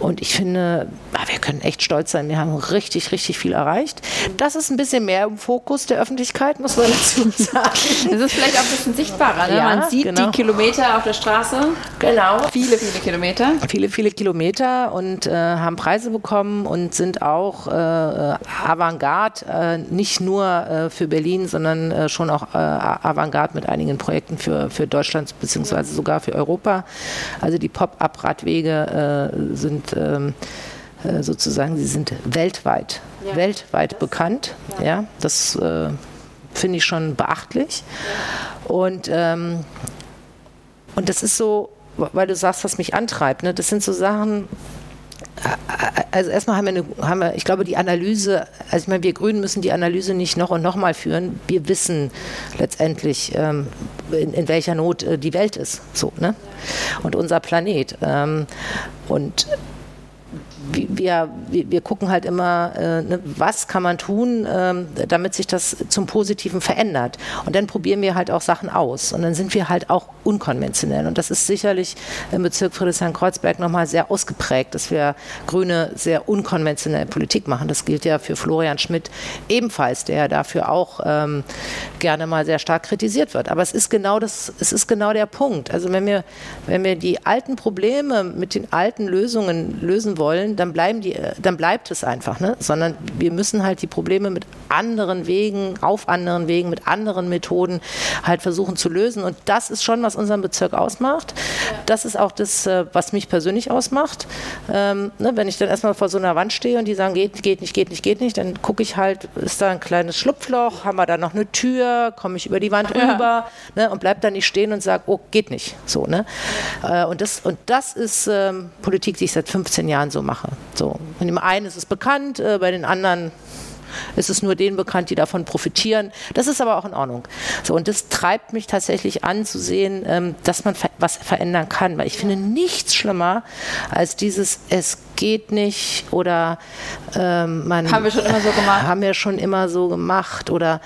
Und ich finde, ah, wir können echt stolz sein. Wir haben richtig, richtig viel erreicht. Das ist ein bisschen mehr im Fokus der Öffentlichkeit, muss man dazu sagen. Das ist vielleicht auch ein bisschen sichtbarer. Ne? Ja, man sieht genau. die Kilometer auf der Straße. Genau. Viele, viele Kilometer. Viele, viele Kilometer und äh, haben Preise bekommen und sind auch äh, Avantgarde, äh, nicht nur äh, für Berlin, sondern äh, schon auch äh, Avantgarde mit einigen Projekten für, für Deutschland beziehungsweise sogar für Europa. Also die Pop-up-Radwege sind ähm, äh, sozusagen, sie sind weltweit, ja. weltweit bekannt. Ja, ja das äh, finde ich schon beachtlich. Und, ähm, und das ist so, weil du sagst, was mich antreibt, ne? das sind so Sachen, äh, also erstmal haben wir, eine, haben wir, ich glaube, die Analyse, also ich meine, wir Grünen müssen die Analyse nicht noch und noch mal führen. Wir wissen letztendlich, ähm, in, in, welcher Not äh, die Welt ist, so, ne? Und unser Planet. Ähm, und wir, wir, gucken halt immer, äh, ne, was kann man tun, ähm, damit sich das zum Positiven verändert. Und dann probieren wir halt auch Sachen aus. Und dann sind wir halt auch unkonventionell. Und das ist sicherlich im Bezirk Friedrichshain-Kreuzberg nochmal sehr ausgeprägt, dass wir Grüne sehr unkonventionell Politik machen. Das gilt ja für Florian Schmidt ebenfalls, der dafür auch ähm, gerne mal sehr stark kritisiert wird. Aber es ist genau das, es ist genau der Punkt. Also wenn wir, wenn wir die alten Probleme mit den alten Lösungen lösen wollen, dann bleiben die, dann bleibt es einfach, ne? Sondern wir müssen halt die Probleme mit anderen Wegen, auf anderen Wegen, mit anderen Methoden halt versuchen zu lösen. Und das ist schon, was unseren Bezirk ausmacht. Das ist auch das, äh, was mich persönlich ausmacht. Ähm, ne, wenn ich dann erstmal vor so einer Wand stehe und die sagen, geht, geht nicht, geht nicht, geht nicht, dann gucke ich halt, ist da ein kleines Schlupfloch, haben wir da noch eine Tür, komme ich über die Wand ja. rüber ne, und bleib dann nicht stehen und sage, oh, geht nicht. So, ne? Äh, und, das, und das ist ähm, Politik, die ich seit 15 Jahren so mache. So. Und dem einen ist es bekannt, äh, bei den anderen ist es nur denen bekannt, die davon profitieren. Das ist aber auch in Ordnung. So, und das treibt mich tatsächlich an zu sehen, ähm, dass man ver was verändern kann. Weil ich finde nichts schlimmer als dieses, es geht nicht oder ähm, man haben wir schon immer so gemacht haben wir schon immer so gemacht oder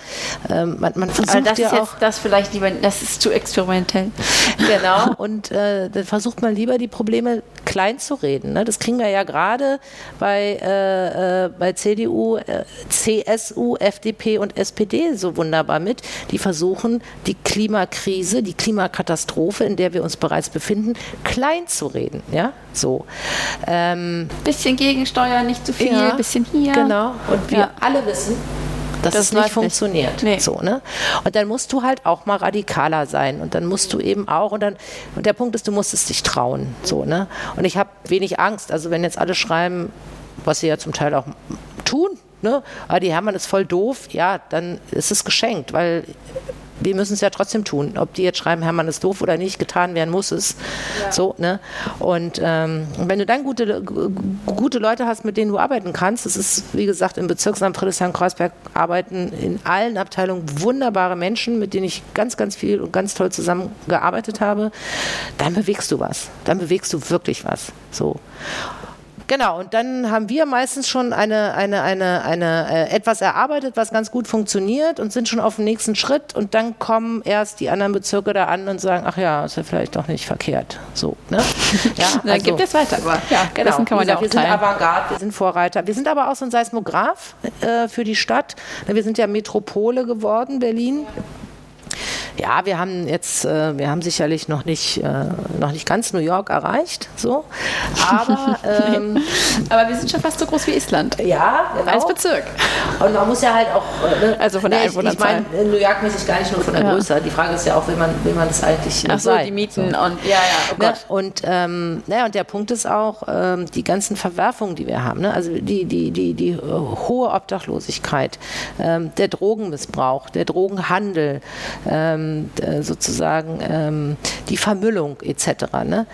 ähm, man, man versucht das ja ist auch das vielleicht lieber das ist zu experimentell genau und äh, dann versucht man lieber die Probleme klein zu reden ne? das kriegen wir ja gerade bei äh, äh, bei CDU äh, CSU FDP und SPD so wunderbar mit die versuchen die Klimakrise die Klimakatastrophe in der wir uns bereits befinden klein zu reden ja so ähm, bisschen gegensteuern, nicht zu viel, ja, bisschen hier. Genau. Und wir ja. alle wissen, dass das es nicht funktioniert. Nicht. Nee. So, ne? Und dann musst du halt auch mal radikaler sein. Und dann musst du eben auch, und dann, und der Punkt ist, du musst es dich trauen. So, ne? Und ich habe wenig Angst. Also wenn jetzt alle schreiben, was sie ja zum Teil auch tun, ne, ah, die Hermann ist voll doof, ja, dann ist es geschenkt, weil wir müssen es ja trotzdem tun. Ob die jetzt schreiben, Hermann ist doof oder nicht, getan werden muss es. Ja. So, ne? Und ähm, wenn du dann gute, gute Leute hast, mit denen du arbeiten kannst, das ist, wie gesagt, im Bezirksamt Friedrichshain-Kreuzberg arbeiten in allen Abteilungen wunderbare Menschen, mit denen ich ganz, ganz viel und ganz toll zusammengearbeitet habe, dann bewegst du was. Dann bewegst du wirklich was. So. Genau, und dann haben wir meistens schon eine, eine, eine, eine, äh, etwas erarbeitet, was ganz gut funktioniert und sind schon auf dem nächsten Schritt und dann kommen erst die anderen Bezirke da an und sagen, ach ja, ist ja vielleicht doch nicht verkehrt. So, ne? Ja, dann also, gibt es weiter, aber ja, genau. kann man ja auch Wir teilen. sind Avantgarde, wir sind Vorreiter. Wir sind aber auch so ein Seismograph äh, für die Stadt. Wir sind ja Metropole geworden, Berlin. Ja, wir haben jetzt, äh, wir haben sicherlich noch nicht, äh, noch nicht ganz New York erreicht, so. Aber, ähm, aber wir sind schon fast so groß wie Island. Ja, genau. Als Bezirk. Und man muss ja halt auch, äh, ne, also von der nee, Einwohnerzahl. Ich, meine, New York mäßig gar nicht nur von der ja. Größe. Die Frage ist ja auch, will man, will man das eigentlich Ach so, sein. die Mieten so. und, ja, ja, oh ne? Und, ähm, naja, und der Punkt ist auch, ähm, die ganzen Verwerfungen, die wir haben, ne? also die, die, die, die hohe Obdachlosigkeit, ähm, der Drogenmissbrauch, der Drogenhandel, ähm, ähm, sozusagen ähm, die Vermüllung etc. Ne?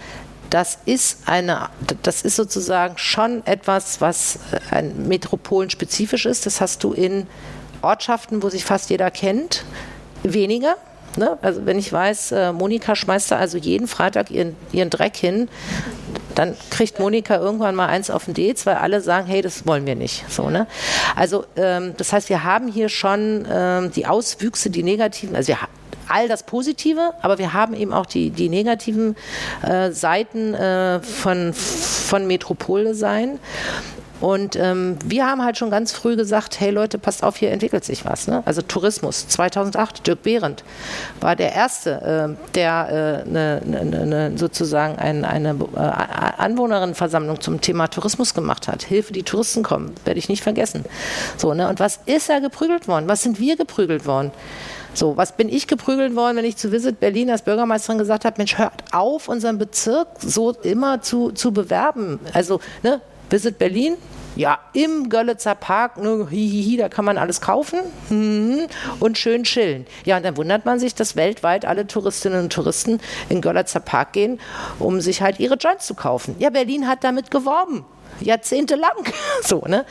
Das ist eine, das ist sozusagen schon etwas, was äh, ein Metropolenspezifisch ist. Das hast du in Ortschaften, wo sich fast jeder kennt, weniger. Ne? Also wenn ich weiß, äh, Monika schmeißt da also jeden Freitag ihren, ihren Dreck hin, dann kriegt Monika irgendwann mal eins auf den Dates, weil alle sagen, hey, das wollen wir nicht. So, ne? Also ähm, das heißt, wir haben hier schon ähm, die Auswüchse, die negativen, also wir all das Positive, aber wir haben eben auch die, die negativen äh, Seiten äh, von, von Metropoldesign. Und ähm, wir haben halt schon ganz früh gesagt, hey Leute, passt auf, hier entwickelt sich was. Ne? Also Tourismus 2008, Dirk Behrendt war der Erste, äh, der äh, ne, ne, ne, sozusagen ein, eine äh, Anwohnerinnenversammlung zum Thema Tourismus gemacht hat. Hilfe, die Touristen kommen, werde ich nicht vergessen. So, ne? Und was ist da geprügelt worden? Was sind wir geprügelt worden? So, was bin ich geprügelt worden, wenn ich zu Visit Berlin als Bürgermeisterin gesagt habe, Mensch, hört auf, unseren Bezirk so immer zu, zu bewerben. Also, ne, Visit Berlin, ja, im Görlitzer Park, ne, hihihi, da kann man alles kaufen hm, und schön chillen. Ja, und dann wundert man sich, dass weltweit alle Touristinnen und Touristen in Görlitzer Park gehen, um sich halt ihre Joints zu kaufen. Ja, Berlin hat damit geworben jahrzehntelang. so, ne?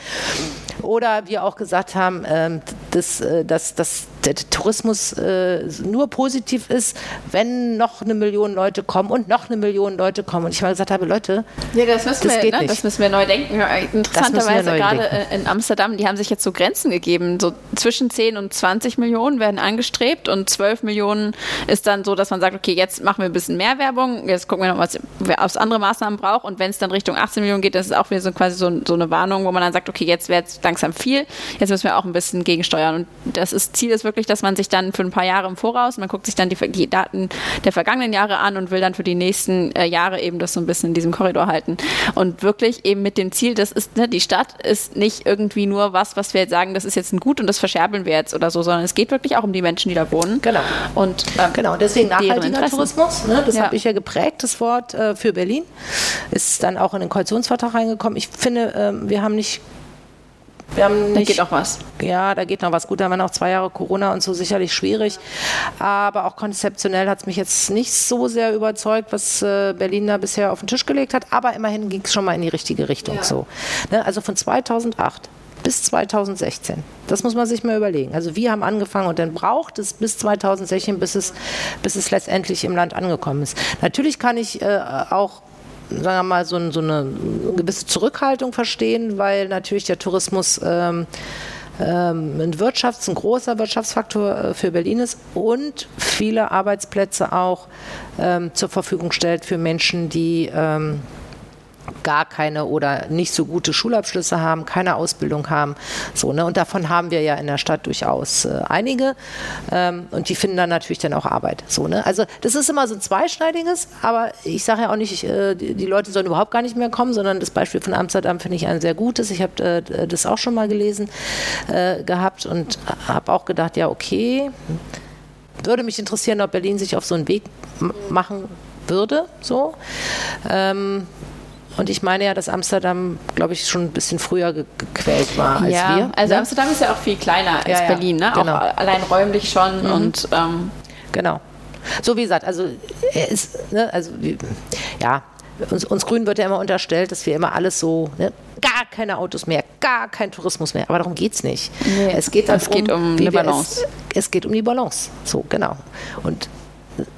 Oder wir auch gesagt haben, ähm, dass, äh, dass, dass der Tourismus äh, nur positiv ist, wenn noch eine Million Leute kommen und noch eine Million Leute kommen. Und ich mal gesagt habe, Leute, ja, das, müssen das wir, geht ne? nicht. Das müssen wir neu denken. Interessanterweise gerade denken. in Amsterdam, die haben sich jetzt so Grenzen gegeben. So zwischen 10 und 20 Millionen werden angestrebt und 12 Millionen ist dann so, dass man sagt, okay, jetzt machen wir ein bisschen mehr Werbung, jetzt gucken wir noch, was aufs andere Maßnahmen braucht und wenn es dann Richtung 18 Millionen geht, das ist auch wieder so quasi so, so eine Warnung, wo man dann sagt, okay, jetzt wird es langsam viel, jetzt müssen wir auch ein bisschen gegensteuern. Und das ist, Ziel ist wirklich, dass man sich dann für ein paar Jahre im Voraus, man guckt sich dann die, die Daten der vergangenen Jahre an und will dann für die nächsten äh, Jahre eben das so ein bisschen in diesem Korridor halten. Und wirklich eben mit dem Ziel, das ist, ne, die Stadt ist nicht irgendwie nur was, was wir jetzt sagen, das ist jetzt ein Gut und das verscherbeln wir jetzt oder so, sondern es geht wirklich auch um die Menschen, die da wohnen. Genau. Und ähm, genau, deswegen nachhaltiger Tourismus, ne, das ja. habe ich ja geprägt, das Wort äh, für Berlin, ist dann auch in den Koalitionsvertrag reingekommen. Ich finde, äh, wir haben nicht wir haben nicht, da geht auch was. Ja, da geht noch was. Gut, da waren auch zwei Jahre Corona und so sicherlich schwierig. Aber auch konzeptionell hat es mich jetzt nicht so sehr überzeugt, was äh, Berlin da bisher auf den Tisch gelegt hat. Aber immerhin ging es schon mal in die richtige Richtung. Ja. So. Ne? Also von 2008 bis 2016. Das muss man sich mal überlegen. Also wir haben angefangen und dann braucht es bis 2016, bis es, bis es letztendlich im Land angekommen ist. Natürlich kann ich äh, auch sagen wir mal, so, so eine gewisse Zurückhaltung verstehen, weil natürlich der Tourismus ähm, ähm, ein Wirtschafts-, ein großer Wirtschaftsfaktor äh, für Berlin ist und viele Arbeitsplätze auch ähm, zur Verfügung stellt für Menschen, die ähm, gar keine oder nicht so gute Schulabschlüsse haben, keine Ausbildung haben. So, ne? Und davon haben wir ja in der Stadt durchaus äh, einige. Ähm, und die finden dann natürlich dann auch Arbeit. So, ne? Also das ist immer so ein zweischneidiges, aber ich sage ja auch nicht, äh, die, die, Leute sollen überhaupt gar nicht mehr kommen, sondern das Beispiel von Amsterdam finde ich ein sehr gutes. Ich habe äh, das auch schon mal gelesen äh, gehabt und habe auch gedacht, ja, okay. Würde mich interessieren, ob Berlin sich auf so einen Weg machen würde. So. Ähm, Und ich meine ja, dass Amsterdam, glaube ich, schon ein bisschen früher ge gequält war als ja, wir. also ne? Amsterdam ist ja auch viel kleiner als Ja, Berlin, ne? genau. Auch allein räumlich schon und ähm, Genau. So wie gesagt, also ist, ne, also wie- ja, uns, uns Grünen wird ja immer unterstellt, dass wir immer alles so, ne, gar keine Autos mehr, gar kein Tourismus mehr. Aber darum geht es nicht. Nee, es geht, es darum, geht um wir Balance. Es, es geht um die Balance. So, genau. Und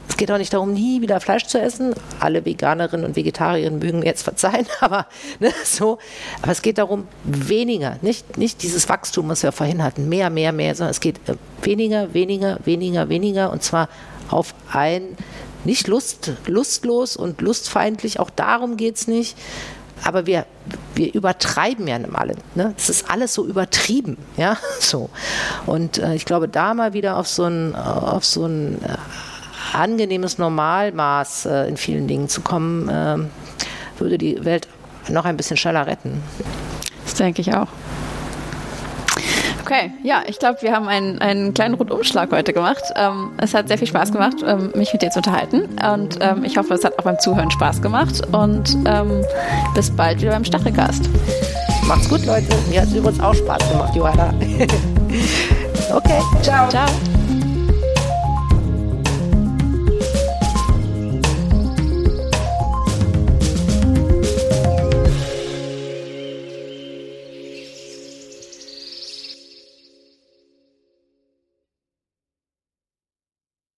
es geht auch nicht darum, nie wieder Fleisch zu essen. Alle Veganerinnen und Vegetarierinnen mögen mir jetzt verzeihen, aber ne, so. Aber es geht darum, weniger, nicht, nicht dieses Wachstum, was wir vorhin hatten, mehr, mehr, mehr, sondern es geht äh, weniger, weniger, weniger, weniger und zwar auf ein, nicht Lust, lustlos und lustfeindlich, auch darum geht es nicht. Aber wir, wir übertreiben ja alle. Ne? Es ist alles so übertrieben, ja, so. Und äh, ich glaube, da mal wieder auf so ein, auf so ein äh, angenehmes Normalmaß äh, in vielen Dingen zu kommen, ähm, würde die Welt noch ein bisschen schneller retten. das denke ich auch. Okay, ja, ich glaube, wir haben einen, einen kleinen Rundumschlag heute gemacht. Ähm, es hat sehr viel Spaß gemacht, ähm, mich mit dir zu unterhalten. Und ähm, ich hoffe, es hat auch beim Zuhören Spaß gemacht. Und ähm, bis bald wieder beim Stachelcast. Macht's gut, Leute. Mir hat es übrigens auch Spaß gemacht, Johanna. okay, ciao. Ciao.